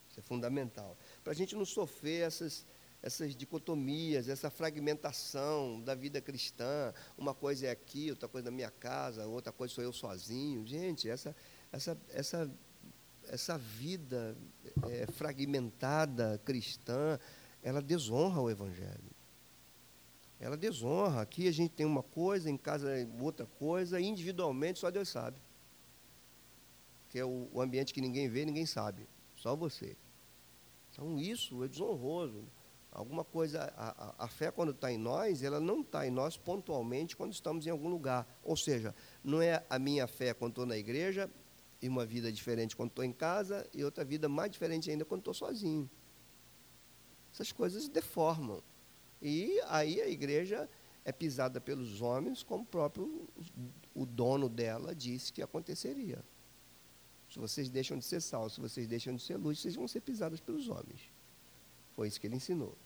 Speaker 1: Isso é fundamental. Para a gente não sofrer essas, essas dicotomias, essa fragmentação da vida cristã. Uma coisa é aqui, outra coisa na minha casa, outra coisa sou eu sozinho. Gente, essa, essa, essa, essa vida é, fragmentada cristã, ela desonra o Evangelho ela desonra. Aqui a gente tem uma coisa, em casa é outra coisa, individualmente só Deus sabe. Que é o, o ambiente que ninguém vê, ninguém sabe, só você. Então isso é desonroso. Alguma coisa, a, a, a fé quando está em nós, ela não está em nós pontualmente quando estamos em algum lugar. Ou seja, não é a minha fé quando estou na igreja e uma vida diferente quando estou em casa e outra vida mais diferente ainda quando estou sozinho. Essas coisas deformam. E aí a igreja é pisada pelos homens, como o próprio o dono dela disse que aconteceria. Se vocês deixam de ser sal, se vocês deixam de ser luz, vocês vão ser pisadas pelos homens. Foi isso que ele ensinou.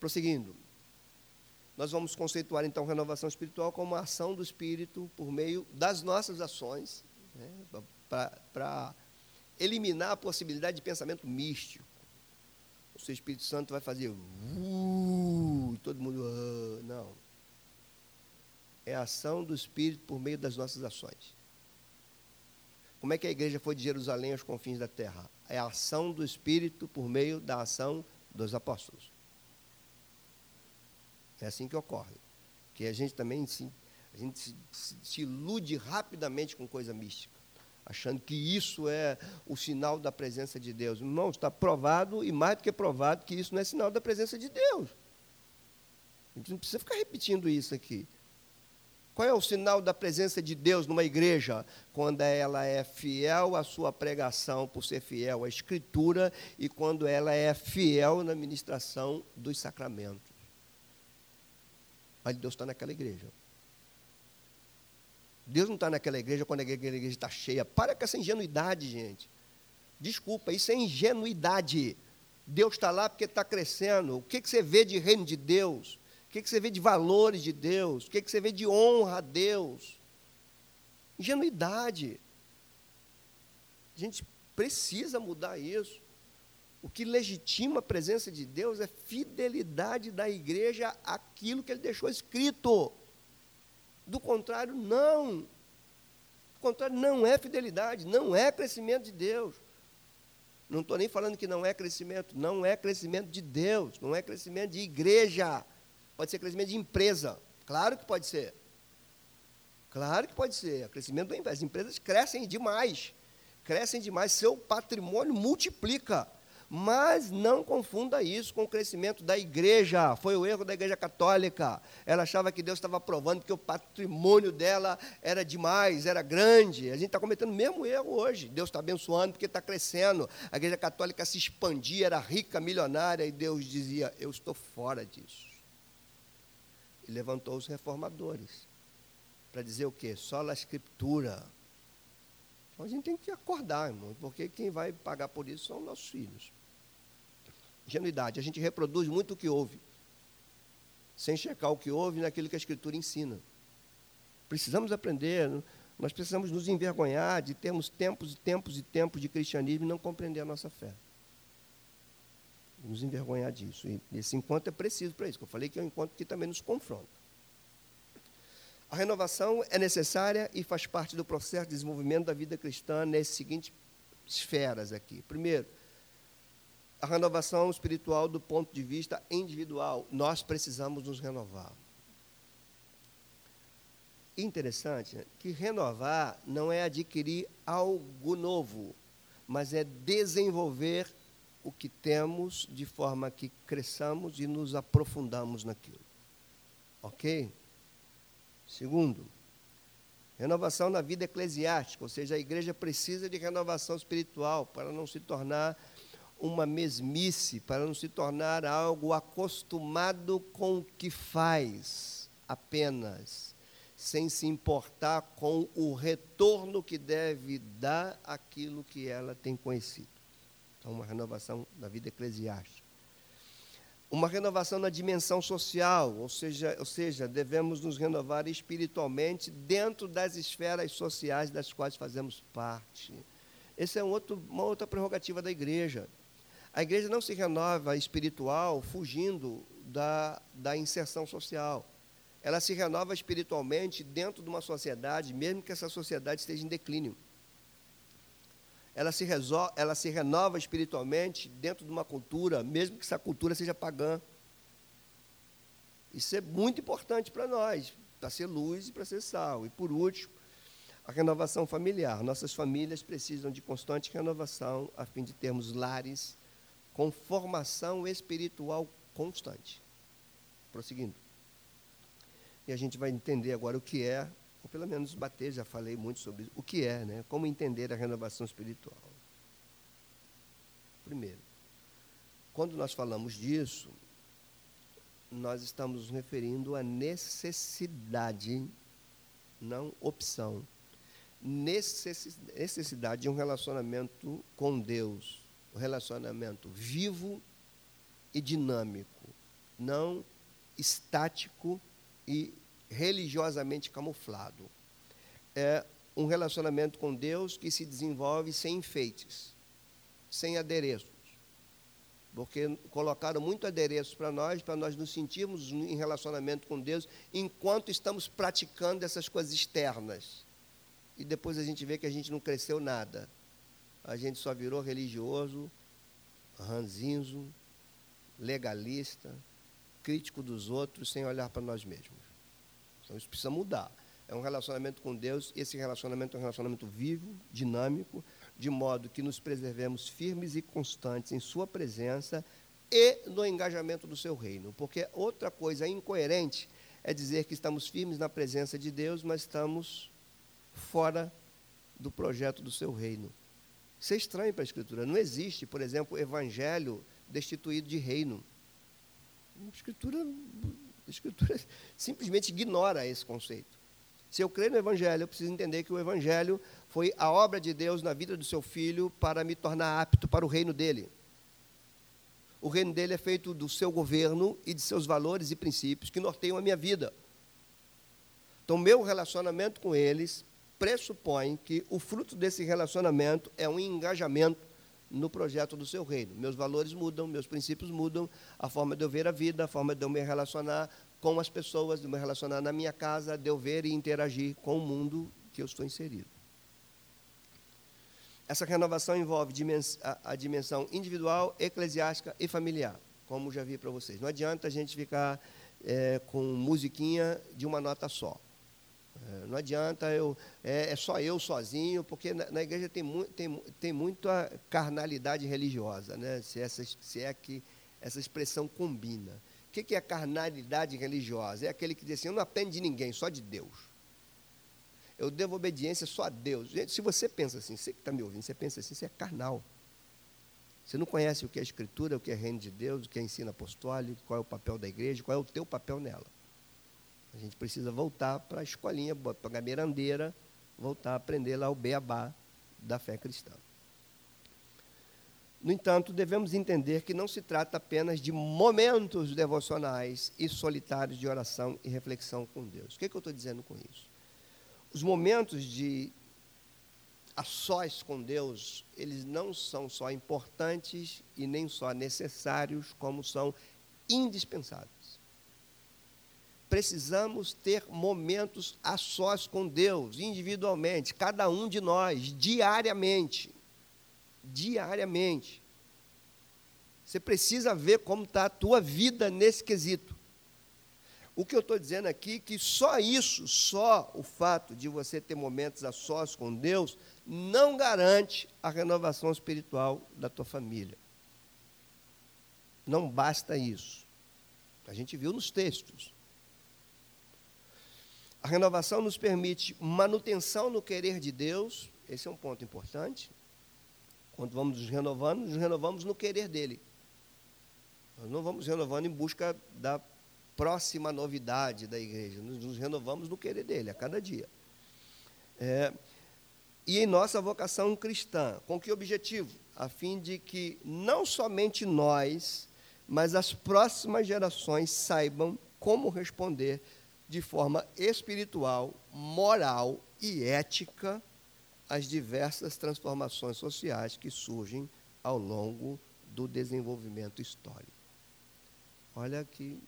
Speaker 1: Prosseguindo, nós vamos conceituar então renovação espiritual como a ação do Espírito por meio das nossas ações, né, para eliminar a possibilidade de pensamento místico o seu Espírito Santo vai fazer uh, todo mundo uh, não. É a ação do Espírito por meio das nossas ações. Como é que a igreja foi de Jerusalém aos confins da terra? É a ação do Espírito por meio da ação dos apóstolos. É assim que ocorre. Que a gente também se, a gente se, se ilude rapidamente com coisa mística achando que isso é o sinal da presença de Deus. Irmão, está provado e mais do que provado que isso não é sinal da presença de Deus. A gente não precisa ficar repetindo isso aqui. Qual é o sinal da presença de Deus numa igreja? Quando ela é fiel à sua pregação, por ser fiel à Escritura, e quando ela é fiel na ministração dos sacramentos. Mas Deus está naquela igreja. Deus não está naquela igreja quando a igreja está cheia. Para com essa ingenuidade, gente. Desculpa, isso é ingenuidade. Deus está lá porque está crescendo. O que, que você vê de reino de Deus? Que, que você vê de valores de Deus? O que, que você vê de honra a Deus? Ingenuidade. A gente precisa mudar isso. O que legitima a presença de Deus é fidelidade da igreja àquilo que ele deixou escrito. Do contrário, não. Do contrário, não é fidelidade, não é crescimento de Deus. Não estou nem falando que não é crescimento, não é crescimento de Deus, não é crescimento de igreja. Pode ser crescimento de empresa. Claro que pode ser. Claro que pode ser. Crescimento das empresas crescem demais. crescem demais, seu patrimônio multiplica. Mas não confunda isso com o crescimento da igreja. Foi o erro da igreja católica. Ela achava que Deus estava provando que o patrimônio dela era demais, era grande. A gente está cometendo o mesmo erro hoje. Deus está abençoando porque está crescendo. A igreja católica se expandia, era rica, milionária, e Deus dizia: Eu estou fora disso. E levantou os reformadores para dizer o quê? Só a escritura. Então a gente tem que acordar, irmão, porque quem vai pagar por isso são nossos filhos ingenuidade. A gente reproduz muito o que ouve, sem checar o que ouve naquilo que a Escritura ensina. Precisamos aprender, nós precisamos nos envergonhar de termos tempos e tempos e tempos de cristianismo e não compreender a nossa fé. Nos envergonhar disso. E esse encontro é preciso para isso, que eu falei que é um encontro que também nos confronta. A renovação é necessária e faz parte do processo de desenvolvimento da vida cristã nessas seguintes esferas aqui. Primeiro, a renovação espiritual do ponto de vista individual. Nós precisamos nos renovar. Interessante né, que renovar não é adquirir algo novo, mas é desenvolver o que temos de forma que cresçamos e nos aprofundamos naquilo. Ok? Segundo, renovação na vida eclesiástica, ou seja, a igreja precisa de renovação espiritual para não se tornar uma mesmice, para não se tornar algo acostumado com o que faz apenas, sem se importar com o retorno que deve dar aquilo que ela tem conhecido. Então, uma renovação da vida eclesiástica. Uma renovação na dimensão social, ou seja, ou seja, devemos nos renovar espiritualmente dentro das esferas sociais das quais fazemos parte. Essa é um outro, uma outra prerrogativa da igreja. A igreja não se renova espiritual fugindo da, da inserção social. Ela se renova espiritualmente dentro de uma sociedade, mesmo que essa sociedade esteja em declínio. Ela se, resol, ela se renova espiritualmente dentro de uma cultura, mesmo que essa cultura seja pagã. Isso é muito importante para nós, para ser luz e para ser sal. E por último, a renovação familiar. Nossas famílias precisam de constante renovação a fim de termos lares com formação espiritual constante. Prosseguindo. E a gente vai entender agora o que é, ou pelo menos bater, já falei muito sobre o que é, né? como entender a renovação espiritual. Primeiro, quando nós falamos disso, nós estamos nos referindo à necessidade, não opção. Necessidade de um relacionamento com Deus um relacionamento vivo e dinâmico, não estático e religiosamente camuflado. É um relacionamento com Deus que se desenvolve sem enfeites, sem adereços. Porque colocaram muito adereços para nós, para nós nos sentirmos em relacionamento com Deus, enquanto estamos praticando essas coisas externas. E depois a gente vê que a gente não cresceu nada a gente só virou religioso, ranzinzo, legalista, crítico dos outros, sem olhar para nós mesmos. Então isso precisa mudar. É um relacionamento com Deus, esse relacionamento é um relacionamento vivo, dinâmico, de modo que nos preservemos firmes e constantes em Sua presença e no engajamento do seu reino. Porque outra coisa incoerente é dizer que estamos firmes na presença de Deus, mas estamos fora do projeto do seu reino. Isso é estranho para a Escritura. Não existe, por exemplo, evangelho destituído de reino. A Escritura, a Escritura simplesmente ignora esse conceito. Se eu creio no Evangelho, eu preciso entender que o Evangelho foi a obra de Deus na vida do seu filho para me tornar apto para o reino dele. O reino dele é feito do seu governo e de seus valores e princípios que norteiam a minha vida. Então, meu relacionamento com eles pressupõe que o fruto desse relacionamento é um engajamento no projeto do seu reino. Meus valores mudam, meus princípios mudam, a forma de eu ver a vida, a forma de eu me relacionar com as pessoas, de me relacionar na minha casa, de eu ver e interagir com o mundo que eu estou inserido. Essa renovação envolve a dimensão individual, eclesiástica e familiar, como já vi para vocês. Não adianta a gente ficar é, com musiquinha de uma nota só. É, não adianta eu, é, é, só eu sozinho, porque na, na igreja tem, mu tem, tem muita carnalidade religiosa, né? se, essa, se é que essa expressão combina. O que, que é carnalidade religiosa? É aquele que diz assim, eu não aprendo de ninguém, só de Deus. Eu devo obediência só a Deus. Gente, se você pensa assim, você que está me ouvindo, você pensa assim, você é carnal. Você não conhece o que é Escritura, o que é reino de Deus, o que é ensino apostólico, qual é o papel da igreja, qual é o teu papel nela. A gente precisa voltar para a escolinha, para a mirandeira, voltar a aprender lá o beabá da fé cristã. No entanto, devemos entender que não se trata apenas de momentos devocionais e solitários de oração e reflexão com Deus. O que, é que eu estou dizendo com isso? Os momentos de a sós com Deus, eles não são só importantes e nem só necessários, como são indispensáveis. Precisamos ter momentos a sós com Deus, individualmente, cada um de nós, diariamente. Diariamente. Você precisa ver como está a tua vida nesse quesito. O que eu estou dizendo aqui é que só isso, só o fato de você ter momentos a sós com Deus, não garante a renovação espiritual da tua família. Não basta isso. A gente viu nos textos. A renovação nos permite manutenção no querer de Deus, esse é um ponto importante. Quando vamos nos renovando, nos renovamos no querer dele. Nós não vamos renovando em busca da próxima novidade da igreja, nós nos renovamos no querer dele a cada dia. É, e em nossa vocação cristã. Com que objetivo? A fim de que não somente nós, mas as próximas gerações saibam como responder de forma espiritual, moral e ética às diversas transformações sociais que surgem ao longo do desenvolvimento histórico. Olha que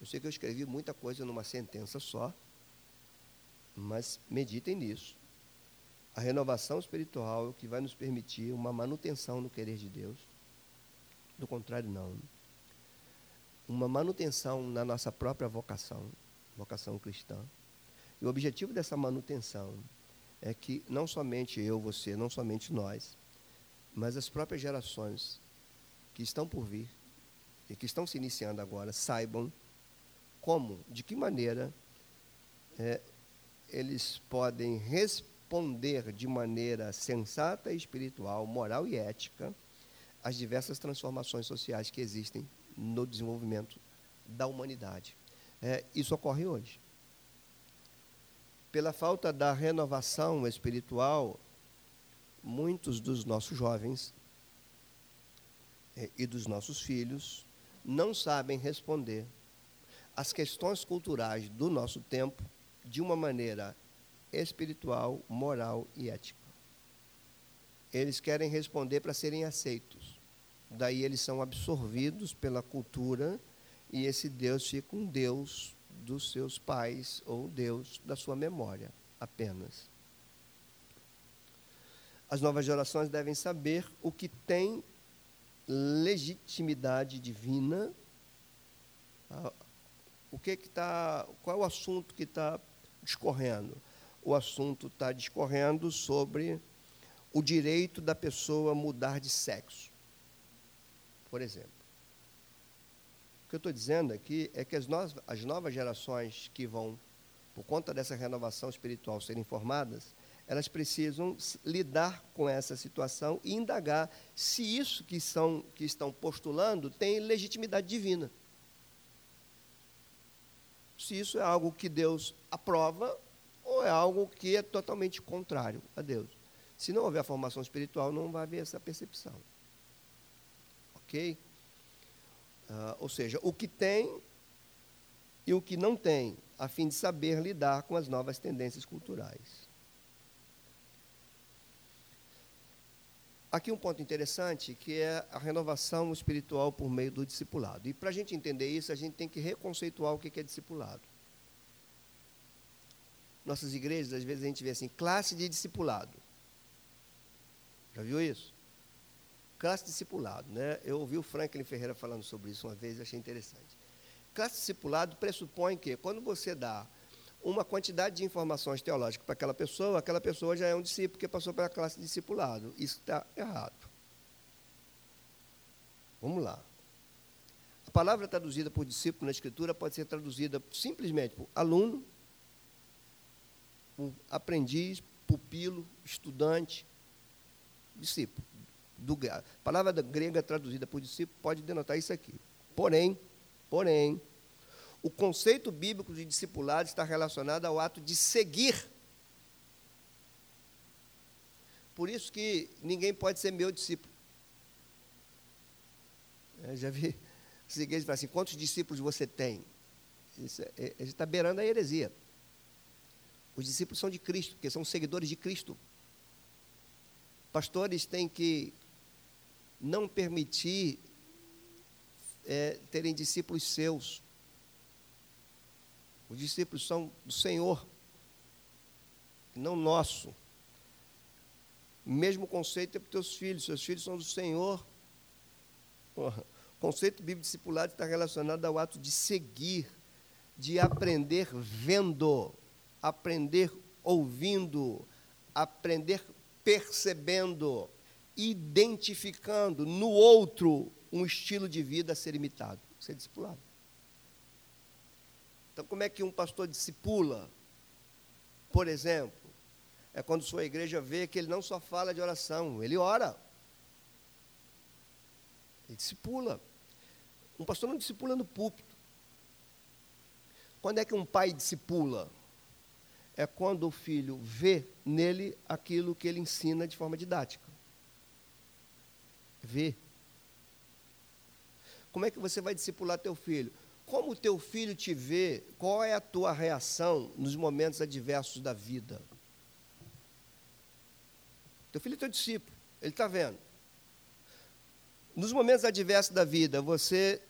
Speaker 1: eu sei que eu escrevi muita coisa numa sentença só, mas meditem nisso. A renovação espiritual é o que vai nos permitir uma manutenção no querer de Deus. Do contrário, não. Uma manutenção na nossa própria vocação, vocação cristã. E o objetivo dessa manutenção é que não somente eu, você, não somente nós, mas as próprias gerações que estão por vir e que estão se iniciando agora saibam como, de que maneira é, eles podem responder de maneira sensata espiritual, moral e ética, às diversas transformações sociais que existem no desenvolvimento da humanidade. É, isso ocorre hoje. Pela falta da renovação espiritual, muitos dos nossos jovens é, e dos nossos filhos não sabem responder às questões culturais do nosso tempo de uma maneira espiritual, moral e ética. Eles querem responder para serem aceitos. Daí eles são absorvidos pela cultura e esse Deus fica um Deus dos seus pais ou Deus da sua memória apenas. As novas gerações devem saber o que tem legitimidade divina, o que que tá, qual é o assunto que está discorrendo? O assunto está discorrendo sobre o direito da pessoa mudar de sexo, por exemplo. O que eu estou dizendo aqui é que as, as novas gerações que vão, por conta dessa renovação espiritual, serem formadas, elas precisam lidar com essa situação e indagar se isso que, são, que estão postulando tem legitimidade divina. Se isso é algo que Deus aprova ou é algo que é totalmente contrário a Deus. Se não houver formação espiritual, não vai haver essa percepção. Ok? Uh, ou seja, o que tem e o que não tem, a fim de saber lidar com as novas tendências culturais. Aqui um ponto interessante, que é a renovação espiritual por meio do discipulado. E para a gente entender isso, a gente tem que reconceituar o que é discipulado nossas igrejas, às vezes a gente vê assim, classe de discipulado. Já viu isso? Classe discipulado, né? Eu ouvi o Franklin Ferreira falando sobre isso uma vez, achei interessante. Classe discipulado pressupõe que quando você dá uma quantidade de informações teológicas para aquela pessoa, aquela pessoa já é um discípulo que passou pela classe discipulado. Isso está errado. Vamos lá. A palavra traduzida por discípulo na Escritura pode ser traduzida simplesmente por aluno, por aprendiz, pupilo, estudante, discípulo. Do, a palavra grega traduzida por discípulo pode denotar isso aqui. Porém, porém, o conceito bíblico de discipulado está relacionado ao ato de seguir. Por isso que ninguém pode ser meu discípulo. Eu já vi as igrejas falam assim, quantos discípulos você tem? Isso é, é, está beirando a heresia. Os discípulos são de Cristo, porque são seguidores de Cristo. Pastores têm que não permitir é, terem discípulos seus. Os discípulos são do Senhor, não nosso. Mesmo conceito é para os teus filhos. Seus filhos são do Senhor. O conceito bíblico discipulado está relacionado ao ato de seguir, de aprender vendo, aprender ouvindo, aprender percebendo, identificando no outro um estilo de vida a ser imitado. Ser discipulado. Então, como é que um pastor discipula? Por exemplo, é quando sua igreja vê que ele não só fala de oração, ele ora. Ele discipula. Um pastor não discipula no púlpito. Quando é que um pai discipula? É quando o filho vê nele aquilo que ele ensina de forma didática. Vê. Como é que você vai discipular teu filho? Como o teu filho te vê, qual é a tua reação nos momentos adversos da vida? Teu filho é teu discípulo, ele está vendo. Nos momentos adversos da vida, você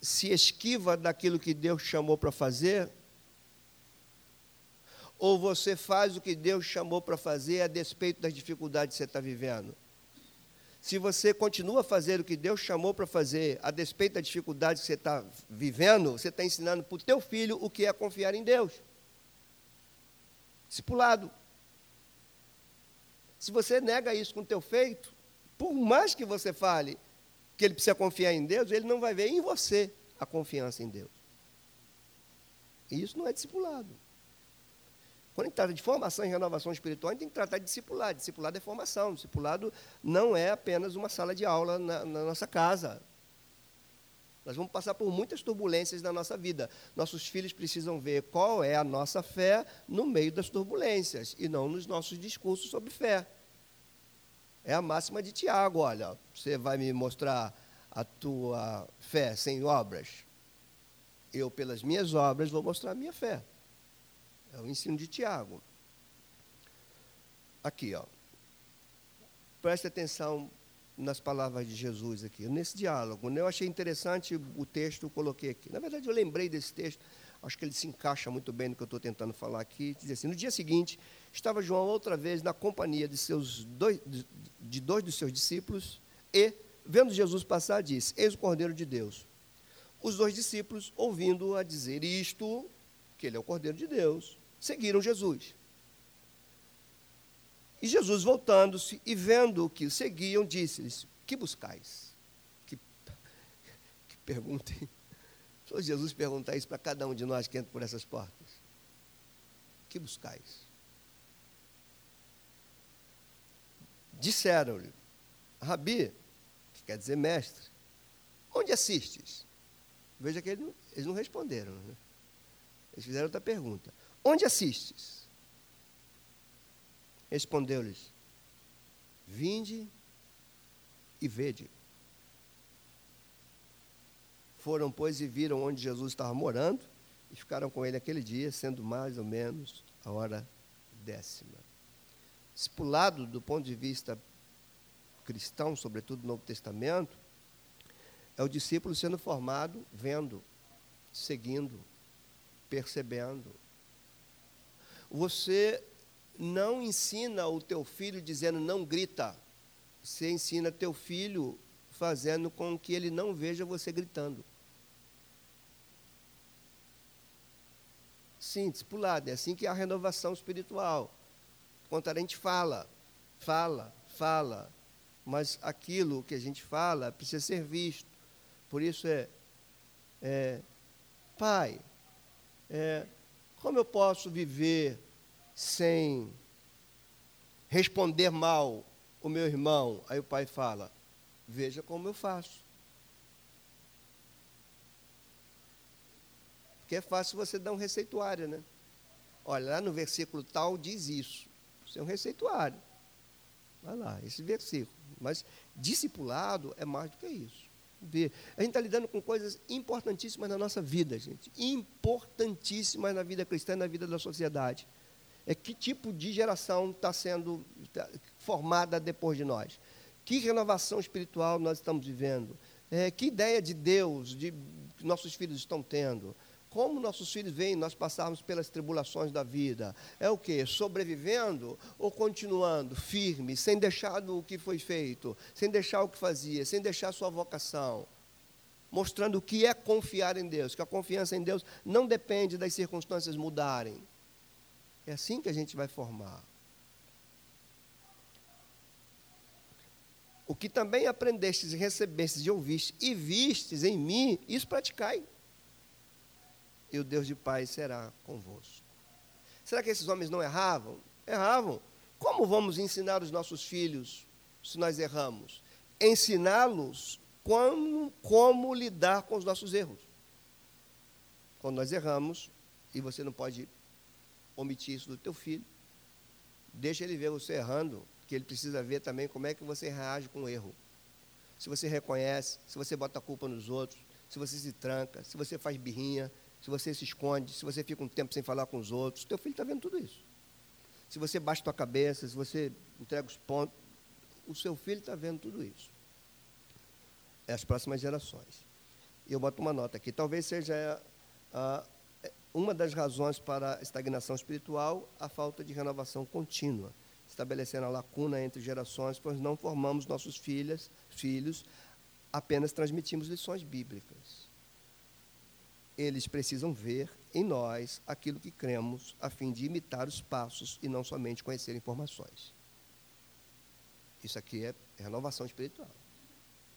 Speaker 1: se esquiva daquilo que Deus chamou para fazer? Ou você faz o que Deus chamou para fazer a despeito das dificuldades que você está vivendo? Se você continua a fazer o que Deus chamou para fazer, a despeito da dificuldade que você está vivendo, você está ensinando para o teu filho o que é confiar em Deus. Discipulado. Se você nega isso com o teu feito, por mais que você fale que ele precisa confiar em Deus, ele não vai ver em você a confiança em Deus. E isso não é discipulado. Quando a gente trata de formação e renovação espiritual, a gente tem que tratar de discipulado. Discipulado é formação. Discipulado não é apenas uma sala de aula na, na nossa casa. Nós vamos passar por muitas turbulências na nossa vida. Nossos filhos precisam ver qual é a nossa fé no meio das turbulências e não nos nossos discursos sobre fé. É a máxima de Tiago: olha, você vai me mostrar a tua fé sem obras? Eu, pelas minhas obras, vou mostrar a minha fé. É o ensino de Tiago. Aqui, ó. Preste atenção nas palavras de Jesus aqui, nesse diálogo. Né? Eu achei interessante o texto, eu coloquei aqui. Na verdade, eu lembrei desse texto, acho que ele se encaixa muito bem no que eu estou tentando falar aqui. Diz assim: No dia seguinte, estava João outra vez na companhia de, seus dois, de dois dos seus discípulos e, vendo Jesus passar, disse: Eis o Cordeiro de Deus. Os dois discípulos, ouvindo-o a dizer isto, que ele é o Cordeiro de Deus, seguiram Jesus. E Jesus, voltando-se e vendo o que seguiam, disse-lhes: Que buscais? Que, que pergunta, Se Jesus perguntar isso para cada um de nós que entra por essas portas: Que buscais? Disseram-lhe: Rabi, que quer dizer mestre, onde assistes? Veja que eles não, eles não responderam. Né? Eles fizeram outra pergunta. Onde assistes? Respondeu-lhes: Vinde e vede. Foram, pois, e viram onde Jesus estava morando e ficaram com ele aquele dia, sendo mais ou menos a hora décima. Discipulado, do ponto de vista cristão, sobretudo no Novo Testamento, é o discípulo sendo formado vendo, seguindo, percebendo, você não ensina o teu filho dizendo não grita. Você ensina teu filho fazendo com que ele não veja você gritando. Sim, discipulado. É assim que é a renovação espiritual. Quando a gente fala, fala, fala, mas aquilo que a gente fala precisa ser visto. Por isso é, é Pai, é, como eu posso viver sem responder mal o meu irmão? Aí o pai fala: Veja como eu faço. Porque é fácil você dar um receituário, né? Olha, lá no versículo tal diz isso. Isso é um receituário. Vai lá, esse versículo. Mas discipulado é mais do que isso. A gente está lidando com coisas importantíssimas na nossa vida, gente. Importantíssimas na vida cristã e na vida da sociedade. É que tipo de geração está sendo tá, formada depois de nós? Que renovação espiritual nós estamos vivendo? É, que ideia de Deus de, nossos filhos estão tendo? Como nossos filhos veem nós passarmos pelas tribulações da vida? É o que? Sobrevivendo ou continuando firme, sem deixar o que foi feito, sem deixar o que fazia, sem deixar sua vocação? Mostrando o que é confiar em Deus, que a confiança em Deus não depende das circunstâncias mudarem. É assim que a gente vai formar. O que também aprendestes e recebestes e ouvistes e vistes em mim, isso praticai e o Deus de paz será convosco. Será que esses homens não erravam? Erravam. Como vamos ensinar os nossos filhos se nós erramos? Ensiná-los como, como lidar com os nossos erros. Quando nós erramos, e você não pode omitir isso do teu filho, deixa ele ver você errando, que ele precisa ver também como é que você reage com o erro. Se você reconhece, se você bota a culpa nos outros, se você se tranca, se você faz birrinha, se você se esconde, se você fica um tempo sem falar com os outros, teu filho está vendo tudo isso. Se você baixa tua cabeça, se você entrega os pontos, o seu filho está vendo tudo isso. É as próximas gerações. E eu boto uma nota aqui. Talvez seja ah, uma das razões para a estagnação espiritual a falta de renovação contínua, estabelecendo a lacuna entre gerações, pois não formamos nossos filhos, filhos apenas transmitimos lições bíblicas eles precisam ver em nós aquilo que cremos, a fim de imitar os passos e não somente conhecer informações. Isso aqui é, renovação espiritual.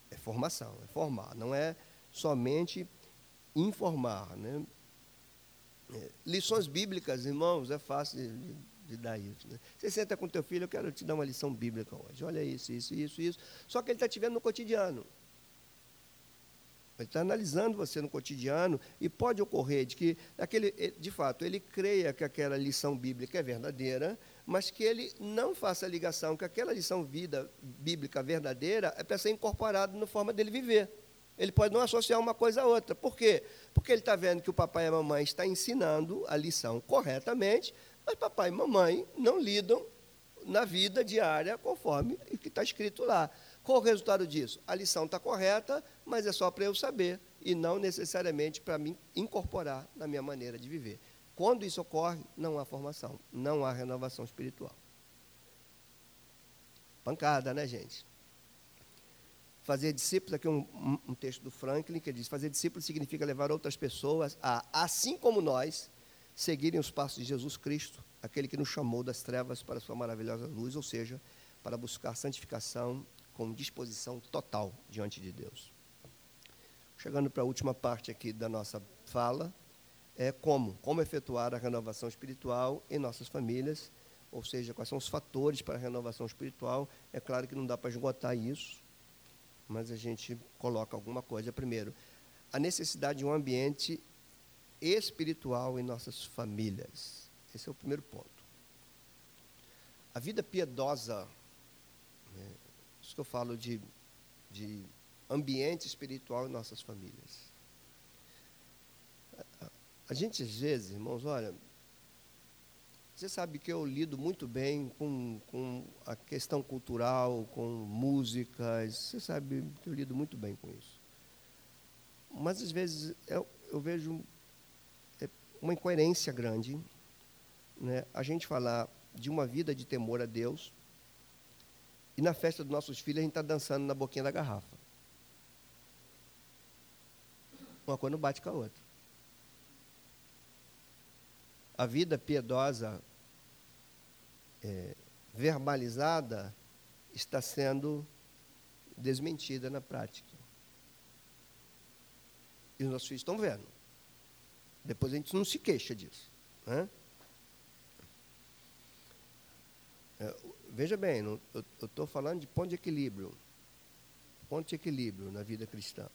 Speaker 1: É formação, é formar. Não é somente informar. Né? É, lições bíblicas, irmãos, é fácil de, de dar isso. Né? Você senta com teu filho, eu quero te dar uma lição bíblica hoje. Olha isso, isso, isso, isso. Só que ele está te vendo no cotidiano. Ele está analisando você no cotidiano e pode ocorrer de que, aquele, de fato, ele creia que aquela lição bíblica é verdadeira, mas que ele não faça a ligação que aquela lição vida bíblica verdadeira é para ser incorporada na forma dele viver. Ele pode não associar uma coisa a outra. Por quê? Porque ele está vendo que o papai e a mamãe estão ensinando a lição corretamente, mas papai e mamãe não lidam na vida diária conforme o que está escrito lá. Qual o resultado disso? A lição está correta, mas é só para eu saber e não necessariamente para mim incorporar na minha maneira de viver. Quando isso ocorre, não há formação, não há renovação espiritual. Pancada, né, gente? Fazer discípulos, aqui um, um texto do Franklin que diz: fazer discípulos significa levar outras pessoas a, assim como nós, seguirem os passos de Jesus Cristo, aquele que nos chamou das trevas para a sua maravilhosa luz, ou seja, para buscar santificação com disposição total diante de Deus. Chegando para a última parte aqui da nossa fala, é como, como efetuar a renovação espiritual em nossas famílias, ou seja, quais são os fatores para a renovação espiritual. É claro que não dá para esgotar isso, mas a gente coloca alguma coisa. Primeiro, a necessidade de um ambiente espiritual em nossas famílias. Esse é o primeiro ponto. A vida piedosa isso que eu falo de, de ambiente espiritual em nossas famílias. A, gente, às vezes, irmãos, olha, você sabe que eu lido muito bem com, com a questão cultural, com músicas, você sabe que eu lido muito bem com isso. Mas, às vezes, eu, eu vejo é, uma incoerência grande né, a gente falar de uma vida de temor a Deus e na festa dos nossos filhos a gente está dançando na boquinha da garrafa. Uma coisa não bate com a outra. a vida piedosa é, verbalizada está sendo desmentida na prática. E os nossos filhos estão vendo. Depois a gente não se queixa disso. Né? É, veja bem, não, eu estou falando de ponto de equilíbrio. Ponto de equilíbrio na vida cristã.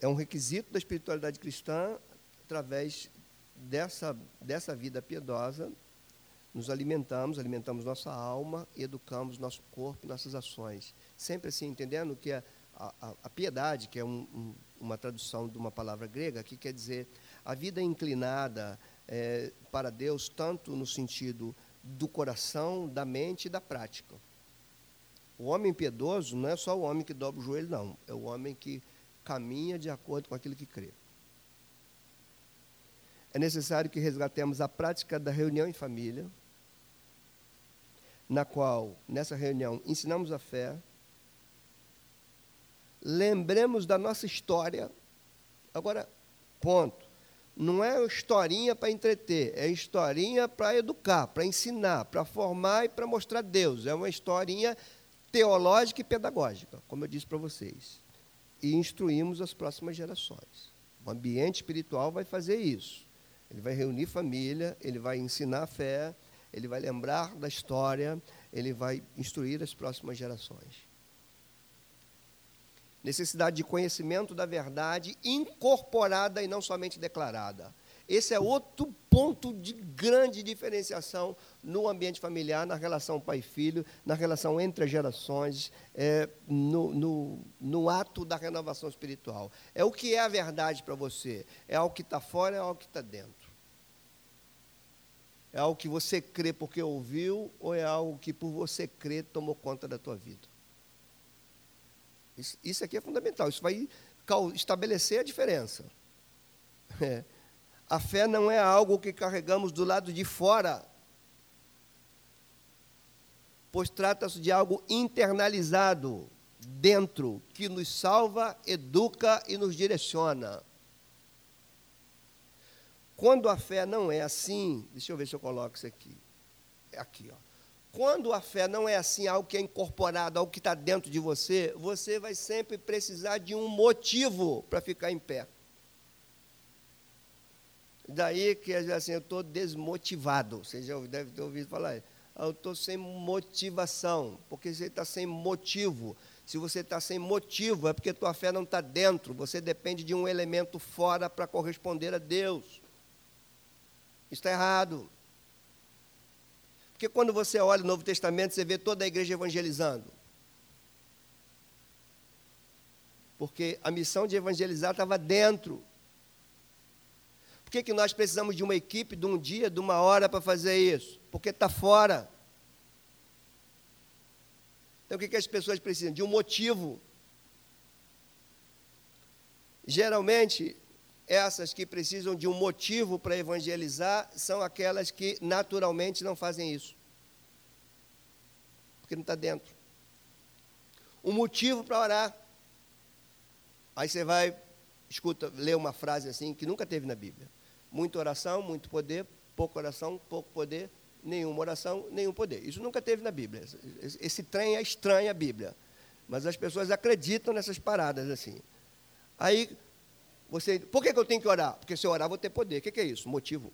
Speaker 1: É um requisito da espiritualidade cristã através dessa, dessa vida piedosa nos alimentamos, alimentamos nossa alma, educamos nosso corpo, nossas ações. Sempre assim, entendendo que a, a, a piedade, que é um, um, uma tradução de uma palavra grega, que quer dizer a vida inclinada é, para Deus, tanto no sentido do coração, da mente e da prática. O homem piedoso não é só o homem que dobra o joelho, não. É o homem que caminha de acordo com aquilo que crê. É necessário que resgatemos a prática da reunião em família, na qual, nessa reunião, ensinamos a fé, lembremos da nossa história. Agora, ponto. Não é historinha para entreter, é historinha para educar, para ensinar, para formar e para mostrar Deus. É uma historinha teológica e pedagógica, como eu disse para vocês. E instruímos as próximas gerações. O ambiente espiritual vai fazer isso. Ele vai reunir família, ele vai ensinar a fé, ele vai lembrar da história, ele vai instruir as próximas gerações. Necessidade de conhecimento da verdade incorporada e não somente declarada. Esse é outro ponto de grande diferenciação no ambiente familiar, na relação pai-filho, na relação entre gerações, é, no, no, no, ato da renovação espiritual. É o que é a verdade para você. É algo que está fora, é algo que está dentro. É algo que você crê porque ouviu ou é algo que por você crer tomou conta da tua vida? Isso, isso aqui é fundamental. Isso vai estabelecer a diferença. É. A fé não é algo que carregamos do lado de fora, pois trata-se de algo internalizado dentro, que nos salva, educa e nos direciona. Quando a fé não é assim, deixa eu ver se eu coloco isso aqui. É aqui, ó. Quando a fé não é assim, algo que é incorporado, algo que está dentro de você, você vai sempre precisar de um motivo para ficar em pé. Daí que assim, eu estou desmotivado. Você já deve ter ouvido falar. Ah, eu estou sem motivação, porque você está sem motivo. Se você está sem motivo, é porque tua fé não está dentro. Você depende de um elemento fora para corresponder a Deus. Está errado. Porque quando você olha o Novo Testamento, você vê toda a igreja evangelizando. Porque a missão de evangelizar estava dentro. Por que, que nós precisamos de uma equipe, de um dia, de uma hora para fazer isso? Porque está fora. Então o que, que as pessoas precisam? De um motivo. Geralmente, essas que precisam de um motivo para evangelizar são aquelas que naturalmente não fazem isso. Porque não está dentro. Um motivo para orar. Aí você vai, escuta, lê uma frase assim que nunca teve na Bíblia. Muita oração, muito poder, pouca oração, pouco poder, nenhuma oração, nenhum poder. Isso nunca teve na Bíblia. Esse, trem é estranho à Bíblia. Mas as pessoas acreditam nessas paradas assim. Aí você, por que, que eu tenho que orar? Porque se eu orar, vou ter poder. O que, que é isso? Motivo.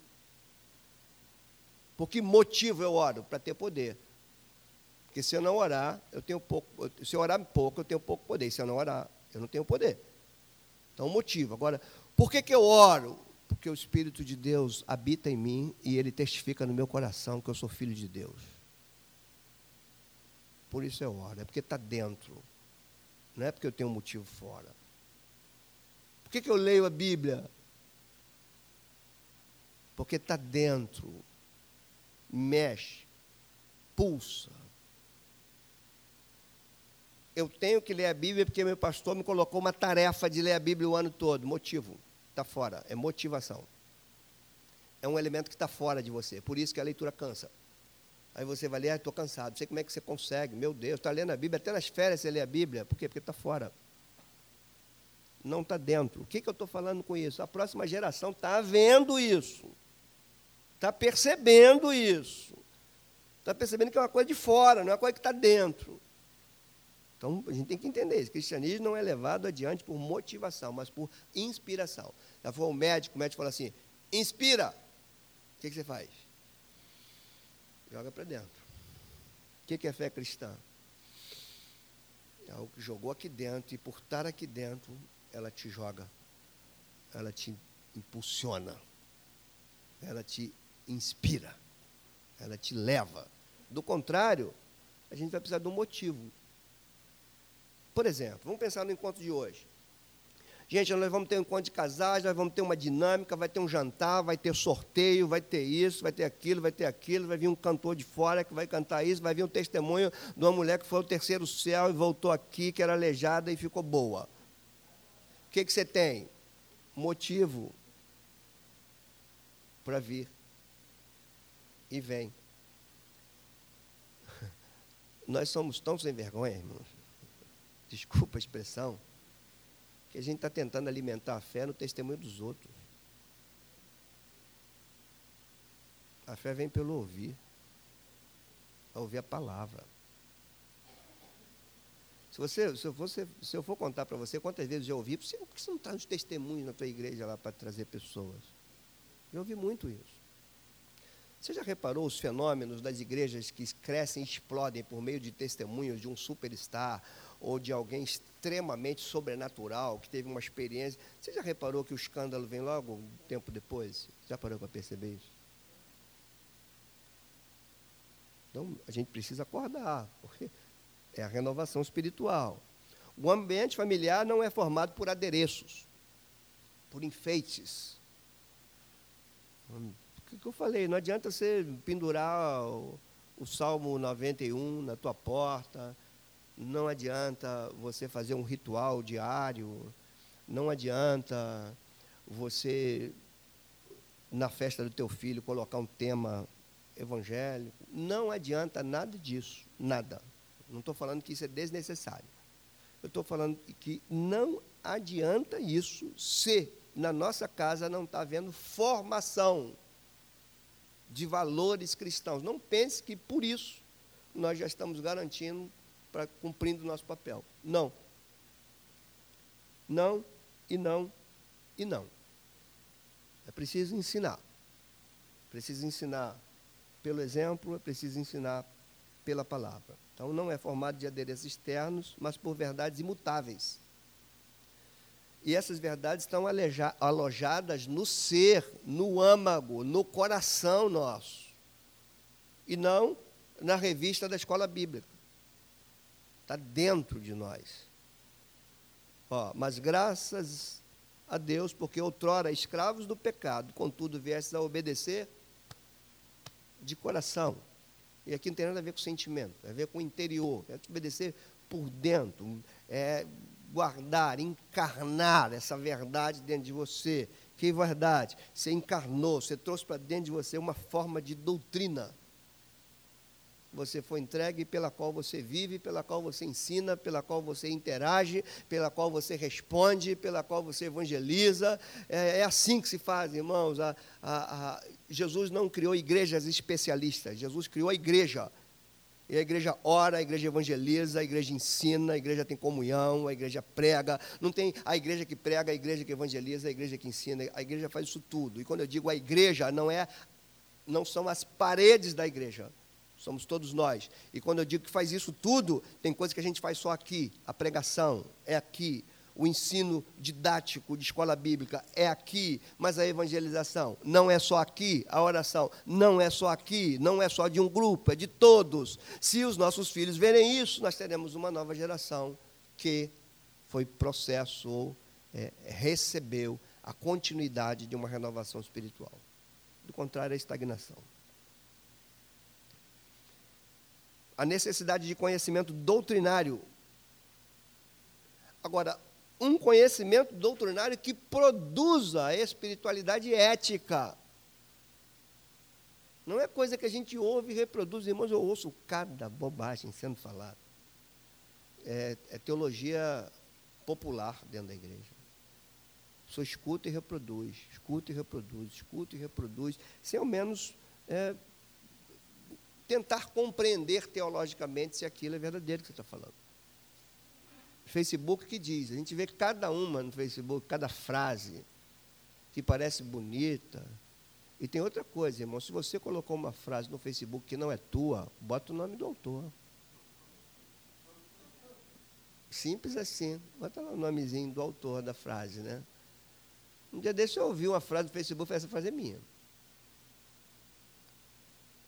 Speaker 1: Por que motivo eu oro? Para ter poder. Porque se eu não orar, eu tenho pouco. Se eu orar pouco, eu tenho pouco poder. Se eu não orar, eu não tenho poder. Então, motivo. Agora, por que, que eu oro? Porque o Espírito de Deus habita em mim e ele testifica no meu coração que eu sou filho de Deus. Por isso eu oro. É porque está dentro. Não é porque eu tenho um motivo fora que, que eu leio a Bíblia? Porque está dentro, mexe, pulsa. Eu tenho que ler a Bíblia porque meu pastor me colocou uma tarefa de ler a Bíblia o ano todo. Motivo, está fora, é motivação. É um elemento que está fora de você, por isso que a leitura cansa. Aí você vai ler, ah, estou cansado, não sei como é que você consegue, meu Deus, está lendo a Bíblia, até nas férias você lê a Bíblia, por quê? Porque está fora não está dentro. O que, que eu estou falando com isso? A próxima geração está vendo isso. está percebendo isso. Está percebendo que é uma coisa de fora, não é uma coisa que está dentro. Então, a gente tem que entender isso. O cristianismo não é levado adiante por motivação, mas por inspiração. Já foi um médico, o médico falou assim, inspira. O que, que você faz? Joga para dentro. O que, que é fé cristã? É algo que jogou aqui dentro, e por estar aqui dentro, ela te joga. Ela te impulsiona. Ela te inspira. Ela te leva. Do contrário, a gente vai precisar de um motivo. Por exemplo, vamos pensar no encontro de hoje. Gente, nós vamos ter um encontro de casais, nós vamos ter uma dinâmica, vai ter um jantar, vai ter sorteio, vai ter isso, vai ter aquilo, vai ter aquilo, vai vir um cantor de fora que vai cantar isso, vai vir um testemunho de uma mulher que foi ao terceiro céu e voltou aqui, que era aleijada e ficou boa. O que, que você tem? Motivo para vir. E vem. Nós somos tão sem vergonha, irmãos desculpa a expressão, que a gente está tentando alimentar a fé no testemunho dos outros. A fé vem pelo ouvir, a ouvir a palavra. Se, você, se, eu, for, se eu for contar para você quantas vezes eu ouvi, por que você não está nos testemunhos na tua igreja lá para trazer pessoas? Eu ouvi muito isso. Você já reparou os fenômenos das igrejas que crescem e explodem por meio de testemunhos de um superstar ou de alguém extremamente sobrenatural, que teve uma experiência. Você já reparou que o escândalo vem logo um tempo depois? Já parou para perceber isso? Então, a gente precisa acordar, porque é a renovação espiritual. O ambiente familiar não é formado por adereços, por enfeites. O que eu falei? Não adianta você pendurar o, o Salmo 91 na tua porta, não adianta você fazer um ritual diário, não adianta você, na festa do teu filho, colocar um tema evangélico. Não adianta nada disso, nada. Não estou falando que isso é desnecessário. Eu estou falando que não adianta isso se na nossa casa não está havendo formação de valores cristãos. Não pense que por isso nós já estamos garantindo para cumprindo o nosso papel. Não. Não e não e não. É preciso ensinar. Preciso ensinar pelo exemplo, é preciso ensinar pela palavra. Então não é formado de adereços externos, mas por verdades imutáveis. E essas verdades estão alojadas no ser, no âmago, no coração nosso. E não na revista da escola bíblica. Está dentro de nós. Ó, mas graças a Deus, porque outrora escravos do pecado, contudo viesses a obedecer de coração. E aqui não tem nada a ver com sentimento, tem a ver com o interior, é obedecer por dentro, é guardar, encarnar essa verdade dentro de você. Que verdade? Você encarnou, você trouxe para dentro de você uma forma de doutrina você foi entregue, pela qual você vive, pela qual você ensina, pela qual você interage, pela qual você responde, pela qual você evangeliza. É, é assim que se faz, irmãos. A, a, a, Jesus não criou igrejas especialistas, Jesus criou a igreja. E a igreja ora, a igreja evangeliza, a igreja ensina, a igreja tem comunhão, a igreja prega. Não tem a igreja que prega, a igreja que evangeliza, a igreja que ensina, a igreja faz isso tudo. E quando eu digo a igreja, não é não são as paredes da igreja somos todos nós. E quando eu digo que faz isso tudo, tem coisa que a gente faz só aqui. A pregação é aqui. O ensino didático de escola bíblica é aqui, mas a evangelização não é só aqui, a oração não é só aqui, não é só de um grupo, é de todos. Se os nossos filhos verem isso, nós teremos uma nova geração que foi processo ou é, recebeu a continuidade de uma renovação espiritual. Do contrário, é estagnação. a necessidade de conhecimento doutrinário. Agora, um conhecimento doutrinário que produza a espiritualidade ética. Não é coisa que a gente ouve e reproduz, irmãos, eu ouço cada bobagem sendo falada. É, é teologia popular dentro da igreja. pessoa escuta e reproduz, escuta e reproduz, escuta e reproduz, sem ao menos é, tentar compreender teologicamente se aquilo é verdadeiro que você está falando. Facebook que diz, a gente vê cada uma no Facebook, cada frase que parece bonita. E tem outra coisa, irmão, se você colocou uma frase no Facebook que não é tua, bota o nome do autor. Simples assim. Bota lá o nomezinho do autor da frase, né? Um dia desse eu ouvi uma frase do Facebook, essa frase é minha.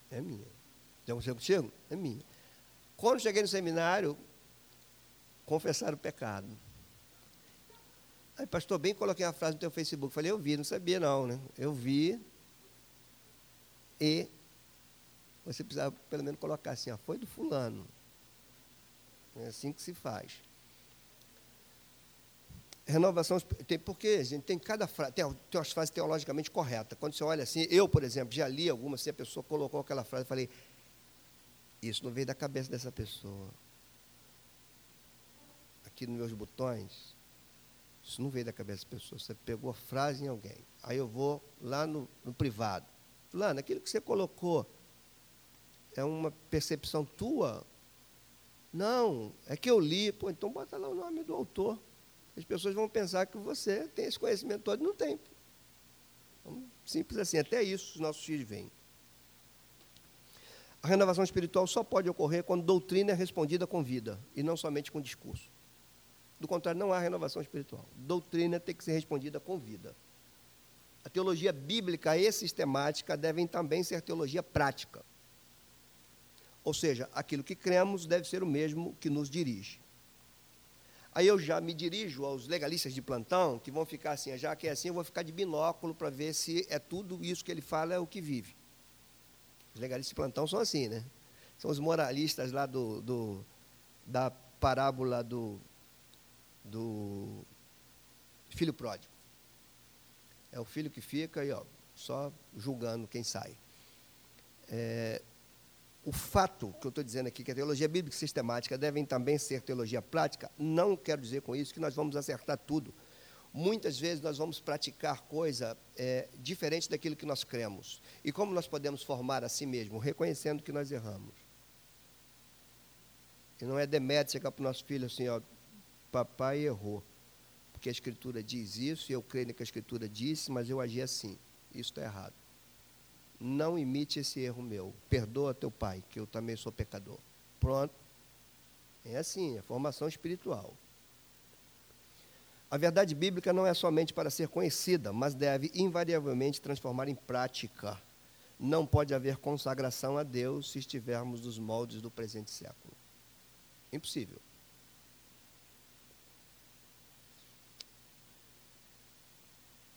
Speaker 1: É minha. Já aconteceu contigo? É minha. Quando cheguei no seminário, confessar o pecado. Aí, pastor, bem coloquei uma frase no teu Facebook. Falei, eu vi, não sabia não, né? Eu vi e você precisava pelo menos colocar assim, ó, foi do fulano. É assim que se faz. Renovação, tem, porque a gente tem cada frase, tem, tem frases teologicamente corretas. Quando você olha assim, eu, por exemplo, já li algumas, se a pessoa colocou aquela frase, falei, isso não veio da cabeça dessa pessoa aqui nos meus botões, isso não veio da cabeça da pessoa, você pegou a frase em alguém. Aí eu vou lá no, no privado. Fulano, aquilo que você colocou é uma percepção tua? Não, é que eu li, pô, então bota lá o nome do autor. As pessoas vão pensar que você tem esse conhecimento todo e não tem. Então, simples assim, até isso os nossos filhos veem. A renovação espiritual só pode ocorrer quando doutrina é respondida com vida e não somente com discurso. Do contrário, não há renovação espiritual. Doutrina tem que ser respondida com vida. A teologia bíblica e sistemática devem também ser teologia prática. Ou seja, aquilo que cremos deve ser o mesmo que nos dirige. Aí eu já me dirijo aos legalistas de plantão, que vão ficar assim, já que é assim, eu vou ficar de binóculo para ver se é tudo isso que ele fala é o que vive. Os legalistas de plantão são assim, né? São os moralistas lá do, do da parábola do do filho pródigo. É o filho que fica aí, ó, só julgando quem sai. É, o fato que eu estou dizendo aqui, que a teologia bíblica sistemática devem também ser teologia prática, não quero dizer com isso que nós vamos acertar tudo. Muitas vezes nós vamos praticar coisa é, diferente daquilo que nós cremos. E como nós podemos formar a si mesmo? Reconhecendo que nós erramos. E não é demérito chegar para o nosso filho assim, ó, papai errou. Porque a Escritura diz isso, e eu creio que a Escritura disse, mas eu agi assim. Isso está errado. Não imite esse erro meu. Perdoa teu pai, que eu também sou pecador. Pronto. É assim, é formação espiritual. A verdade bíblica não é somente para ser conhecida, mas deve invariavelmente transformar em prática. Não pode haver consagração a Deus se estivermos nos moldes do presente século. Impossível.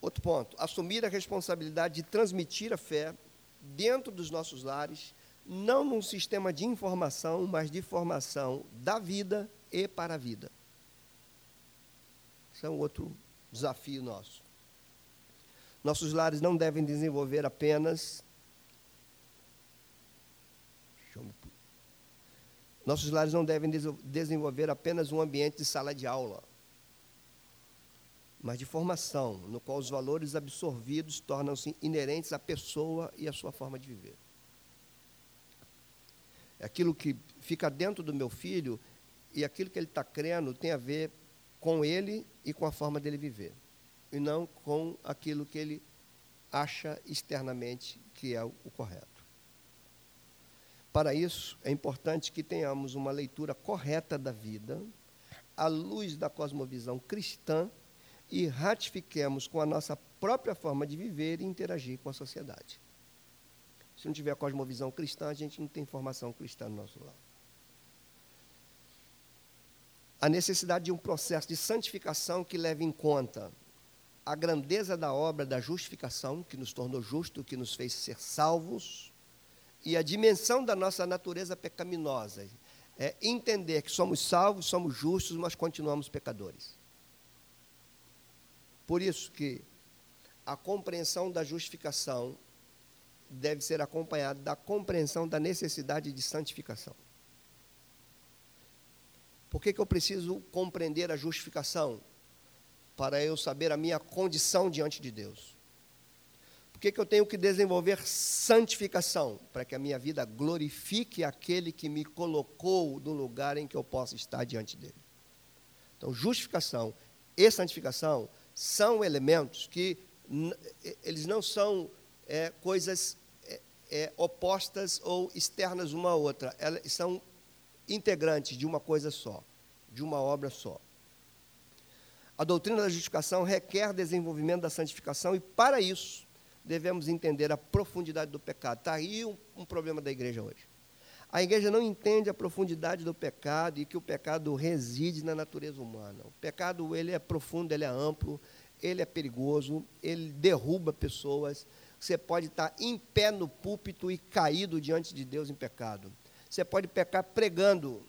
Speaker 1: Outro ponto, assumir a responsabilidade de transmitir a fé dentro dos nossos lares, não num sistema de informação, mas de formação da vida e para a vida. Isso é um outro desafio nosso. Nossos lares não devem desenvolver apenas. Nossos lares não devem desenvolver apenas um ambiente de sala de aula mas de formação, no qual os valores absorvidos tornam-se inerentes à pessoa e à sua forma de viver. Aquilo que fica dentro do meu filho e aquilo que ele está crendo tem a ver com ele e com a forma dele viver, e não com aquilo que ele acha externamente que é o correto. Para isso, é importante que tenhamos uma leitura correta da vida, à luz da cosmovisão cristã e ratifiquemos com a nossa própria forma de viver e interagir com a sociedade. Se não tiver cosmovisão cristã, a gente não tem formação cristã no nosso lado. A necessidade de um processo de santificação que leve em conta a grandeza da obra da justificação, que nos tornou justo, que nos fez ser salvos, e a dimensão da nossa natureza pecaminosa. É entender que somos salvos, somos justos, mas continuamos pecadores. Por isso que a compreensão da justificação deve ser acompanhada da compreensão da necessidade de santificação. Por que, que eu preciso compreender a justificação? para eu saber a minha condição diante de Deus. Por que, que eu tenho que desenvolver santificação? Para que a minha vida glorifique aquele que me colocou no lugar em que eu possa estar diante dele. Então, justificação e santificação são elementos que eles não são é, coisas é, é, opostas ou externas uma à outra. Elas são integrantes de uma coisa só, de uma obra só. A doutrina da justificação requer desenvolvimento da santificação e, para isso, devemos entender a profundidade do pecado. Está aí um, um problema da igreja hoje. A igreja não entende a profundidade do pecado e que o pecado reside na natureza humana. O pecado ele é profundo, ele é amplo, ele é perigoso, ele derruba pessoas. Você pode estar em pé no púlpito e caído diante de Deus em pecado. Você pode pecar pregando.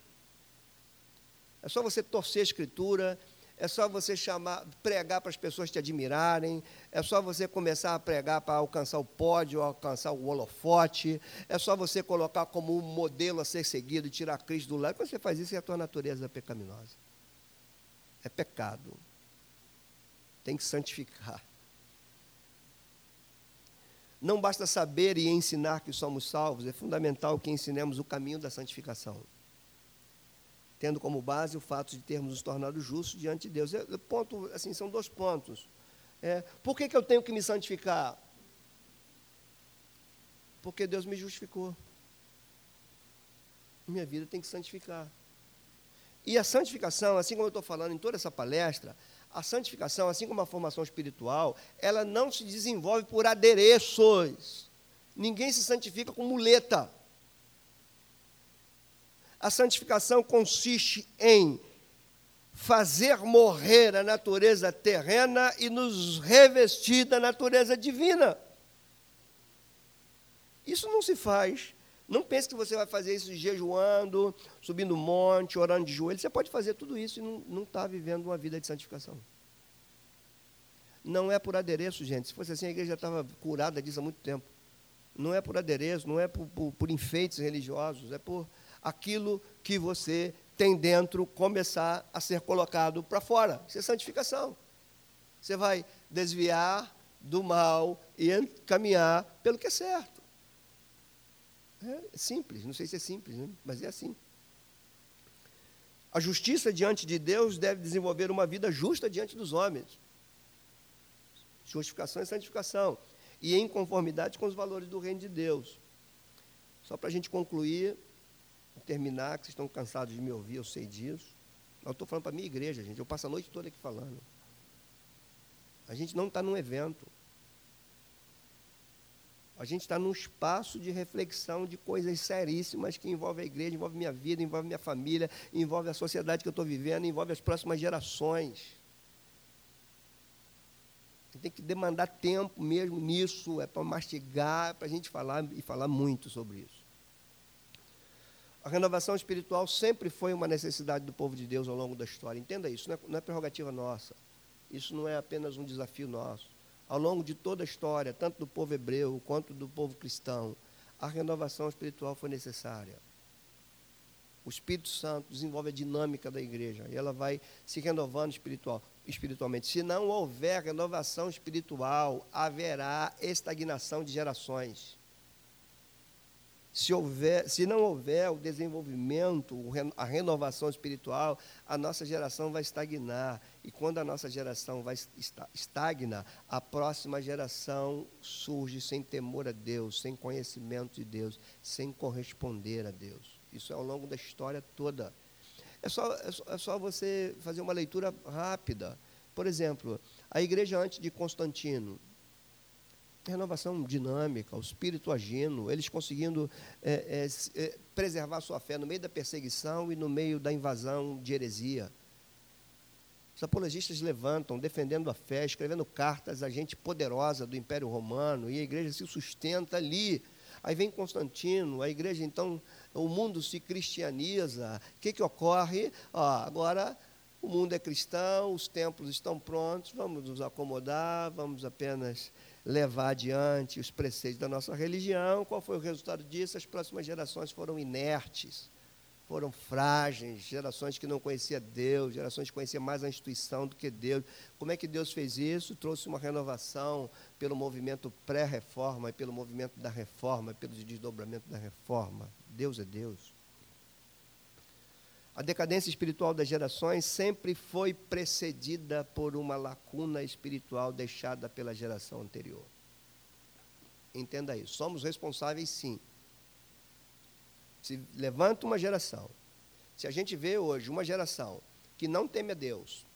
Speaker 1: É só você torcer a escritura, é só você chamar, pregar para as pessoas te admirarem, é só você começar a pregar para alcançar o pódio, alcançar o holofote, é só você colocar como um modelo a ser seguido e tirar Cristo do lado. Quando você faz isso, é a tua natureza pecaminosa. É pecado. Tem que santificar. Não basta saber e ensinar que somos salvos, é fundamental que ensinemos o caminho da santificação tendo como base o fato de termos nos tornado justos diante de Deus. É, ponto, assim, são dois pontos. É, por que, que eu tenho que me santificar? Porque Deus me justificou. Minha vida tem que santificar. E a santificação, assim como eu estou falando em toda essa palestra, a santificação, assim como a formação espiritual, ela não se desenvolve por adereços. Ninguém se santifica com muleta. A santificação consiste em fazer morrer a natureza terrena e nos revestir da natureza divina. Isso não se faz. Não pense que você vai fazer isso jejuando, subindo monte, orando de joelho. Você pode fazer tudo isso e não está vivendo uma vida de santificação. Não é por adereço, gente. Se fosse assim, a igreja estava curada disso há muito tempo. Não é por adereço, não é por, por, por enfeites religiosos, é por aquilo que você tem dentro começar a ser colocado para fora. Isso é santificação. Você vai desviar do mal e caminhar pelo que é certo. É simples, não sei se é simples, né? mas é assim. A justiça diante de Deus deve desenvolver uma vida justa diante dos homens. Justificação e santificação. E em conformidade com os valores do reino de Deus. Só para a gente concluir, terminar, que vocês estão cansados de me ouvir, eu sei disso. Eu estou falando para a minha igreja, gente. Eu passo a noite toda aqui falando. A gente não está num evento. A gente está num espaço de reflexão de coisas seríssimas que envolvem a igreja, envolve minha vida, envolve minha família, envolve a sociedade que eu estou vivendo, envolve as próximas gerações. Tem que demandar tempo mesmo nisso, é para mastigar, é para a gente falar e falar muito sobre isso. A renovação espiritual sempre foi uma necessidade do povo de Deus ao longo da história. Entenda isso, não é, não é prerrogativa nossa. Isso não é apenas um desafio nosso. Ao longo de toda a história, tanto do povo hebreu quanto do povo cristão, a renovação espiritual foi necessária. O Espírito Santo desenvolve a dinâmica da igreja e ela vai se renovando espiritual, espiritualmente. Se não houver renovação espiritual, haverá estagnação de gerações. Se, houver, se não houver o desenvolvimento, a renovação espiritual, a nossa geração vai estagnar. E quando a nossa geração vai estagna, a próxima geração surge sem temor a Deus, sem conhecimento de Deus, sem corresponder a Deus. Isso é ao longo da história toda. É só, é só, é só você fazer uma leitura rápida. Por exemplo, a igreja antes de Constantino, renovação dinâmica, o espírito agindo, eles conseguindo é, é, é, preservar sua fé no meio da perseguição e no meio da invasão de heresia. Os apologistas levantam, defendendo a fé, escrevendo cartas à gente poderosa do Império Romano, e a igreja se sustenta ali. Aí vem Constantino, a igreja então, o mundo se cristianiza. O que, que ocorre? Agora o mundo é cristão, os templos estão prontos, vamos nos acomodar, vamos apenas levar adiante os preceitos da nossa religião. Qual foi o resultado disso? As próximas gerações foram inertes, foram frágeis, gerações que não conheciam Deus, gerações que conheciam mais a instituição do que Deus. Como é que Deus fez isso? Trouxe uma renovação pelo movimento pré-reforma pelo movimento da reforma, pelo desdobramento da reforma. Deus é Deus. A decadência espiritual das gerações sempre foi precedida por uma lacuna espiritual deixada pela geração anterior. Entenda isso. Somos responsáveis, sim, se levanta uma geração, se a gente vê hoje uma geração que não teme a Deus,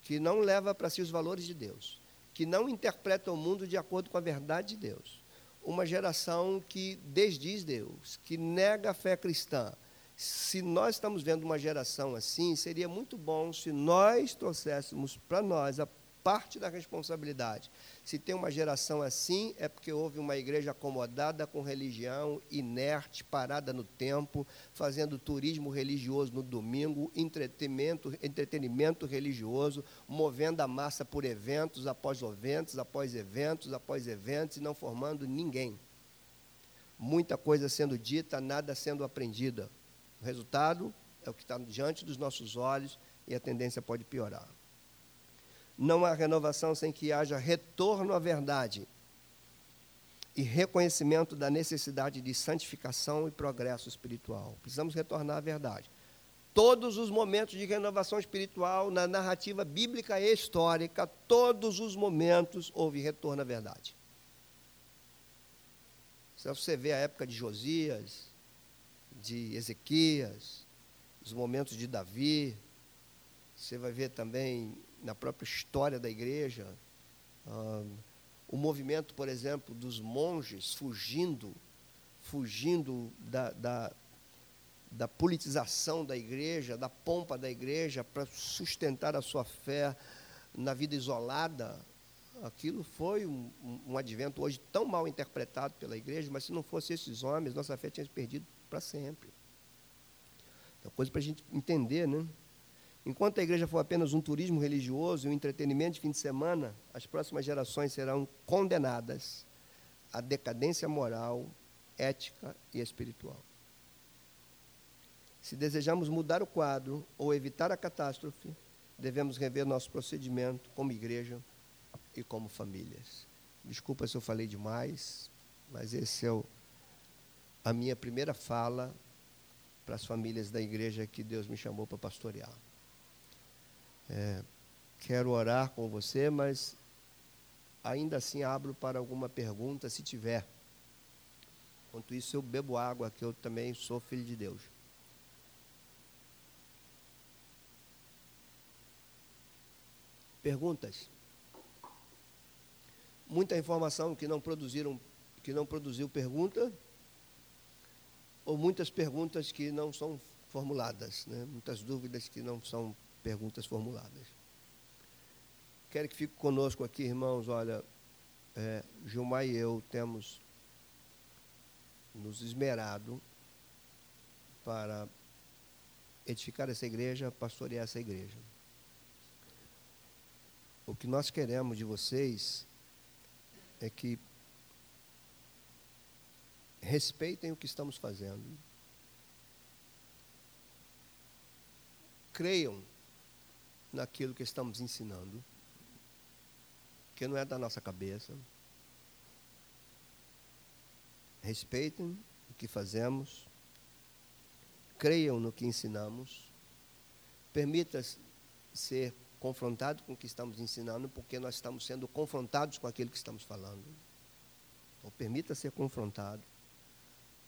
Speaker 1: que não leva para si os valores de Deus, que não interpreta o mundo de acordo com a verdade de Deus, uma geração que desdiz Deus, que nega a fé cristã. Se nós estamos vendo uma geração assim, seria muito bom se nós trouxéssemos para nós a parte da responsabilidade se tem uma geração assim, é porque houve uma igreja acomodada com religião, inerte, parada no tempo, fazendo turismo religioso no domingo, entretenimento, entretenimento religioso, movendo a massa por eventos após eventos, após eventos, após eventos, e não formando ninguém. Muita coisa sendo dita, nada sendo aprendida. O resultado é o que está diante dos nossos olhos e a tendência pode piorar. Não há renovação sem que haja retorno à verdade e reconhecimento da necessidade de santificação e progresso espiritual. Precisamos retornar à verdade. Todos os momentos de renovação espiritual na narrativa bíblica e histórica, todos os momentos houve retorno à verdade. Se você vê a época de Josias, de Ezequias, os momentos de Davi, você vai ver também na própria história da igreja. O movimento, por exemplo, dos monges fugindo, fugindo da, da, da politização da igreja, da pompa da igreja, para sustentar a sua fé na vida isolada, aquilo foi um, um, advento hoje tão mal interpretado pela igreja, mas se não fosse esses homens, nossa fé tinha perdido para sempre. É coisa para a gente entender, né? Enquanto a igreja for apenas um turismo religioso e um entretenimento de fim de semana, as próximas gerações serão condenadas à decadência moral, ética e espiritual. Se desejamos mudar o quadro ou evitar a catástrofe, devemos rever nosso procedimento como igreja e como famílias. Desculpa se eu falei demais, mas esse é o, a minha primeira fala para as famílias da igreja que Deus me chamou para pastorear. É, quero orar com você, mas ainda assim abro para alguma pergunta, se tiver. Enquanto isso, eu bebo água, que eu também sou filho de Deus. Perguntas? Muita informação que não produziram, que não produziu pergunta, ou muitas perguntas que não são formuladas, né? muitas dúvidas que não são perguntas formuladas. Quero que fique conosco aqui, irmãos. Olha, é, Gilmar e eu temos nos esmerado para edificar essa igreja, pastorear essa igreja. O que nós queremos de vocês é que respeitem o que estamos fazendo, creiam naquilo que estamos ensinando, que não é da nossa cabeça. Respeitem o que fazemos, creiam no que ensinamos, permita ser confrontado com o que estamos ensinando, porque nós estamos sendo confrontados com aquilo que estamos falando. Então, permita ser confrontado.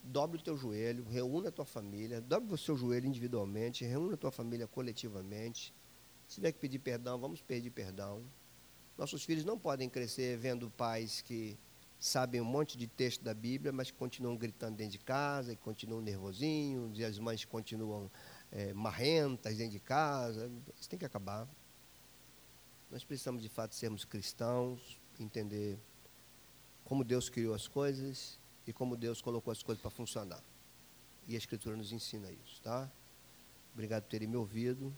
Speaker 1: Dobre o teu joelho, reúna a tua família, dobre o seu joelho individualmente, reúna a tua família coletivamente se tiver que pedir perdão, vamos pedir perdão. Nossos filhos não podem crescer vendo pais que sabem um monte de texto da Bíblia, mas continuam gritando dentro de casa, que continuam nervosinhos, e as mães continuam é, marrentas dentro de casa. Isso tem que acabar. Nós precisamos, de fato, sermos cristãos, entender como Deus criou as coisas e como Deus colocou as coisas para funcionar. E a Escritura nos ensina isso, tá? Obrigado por terem me ouvido.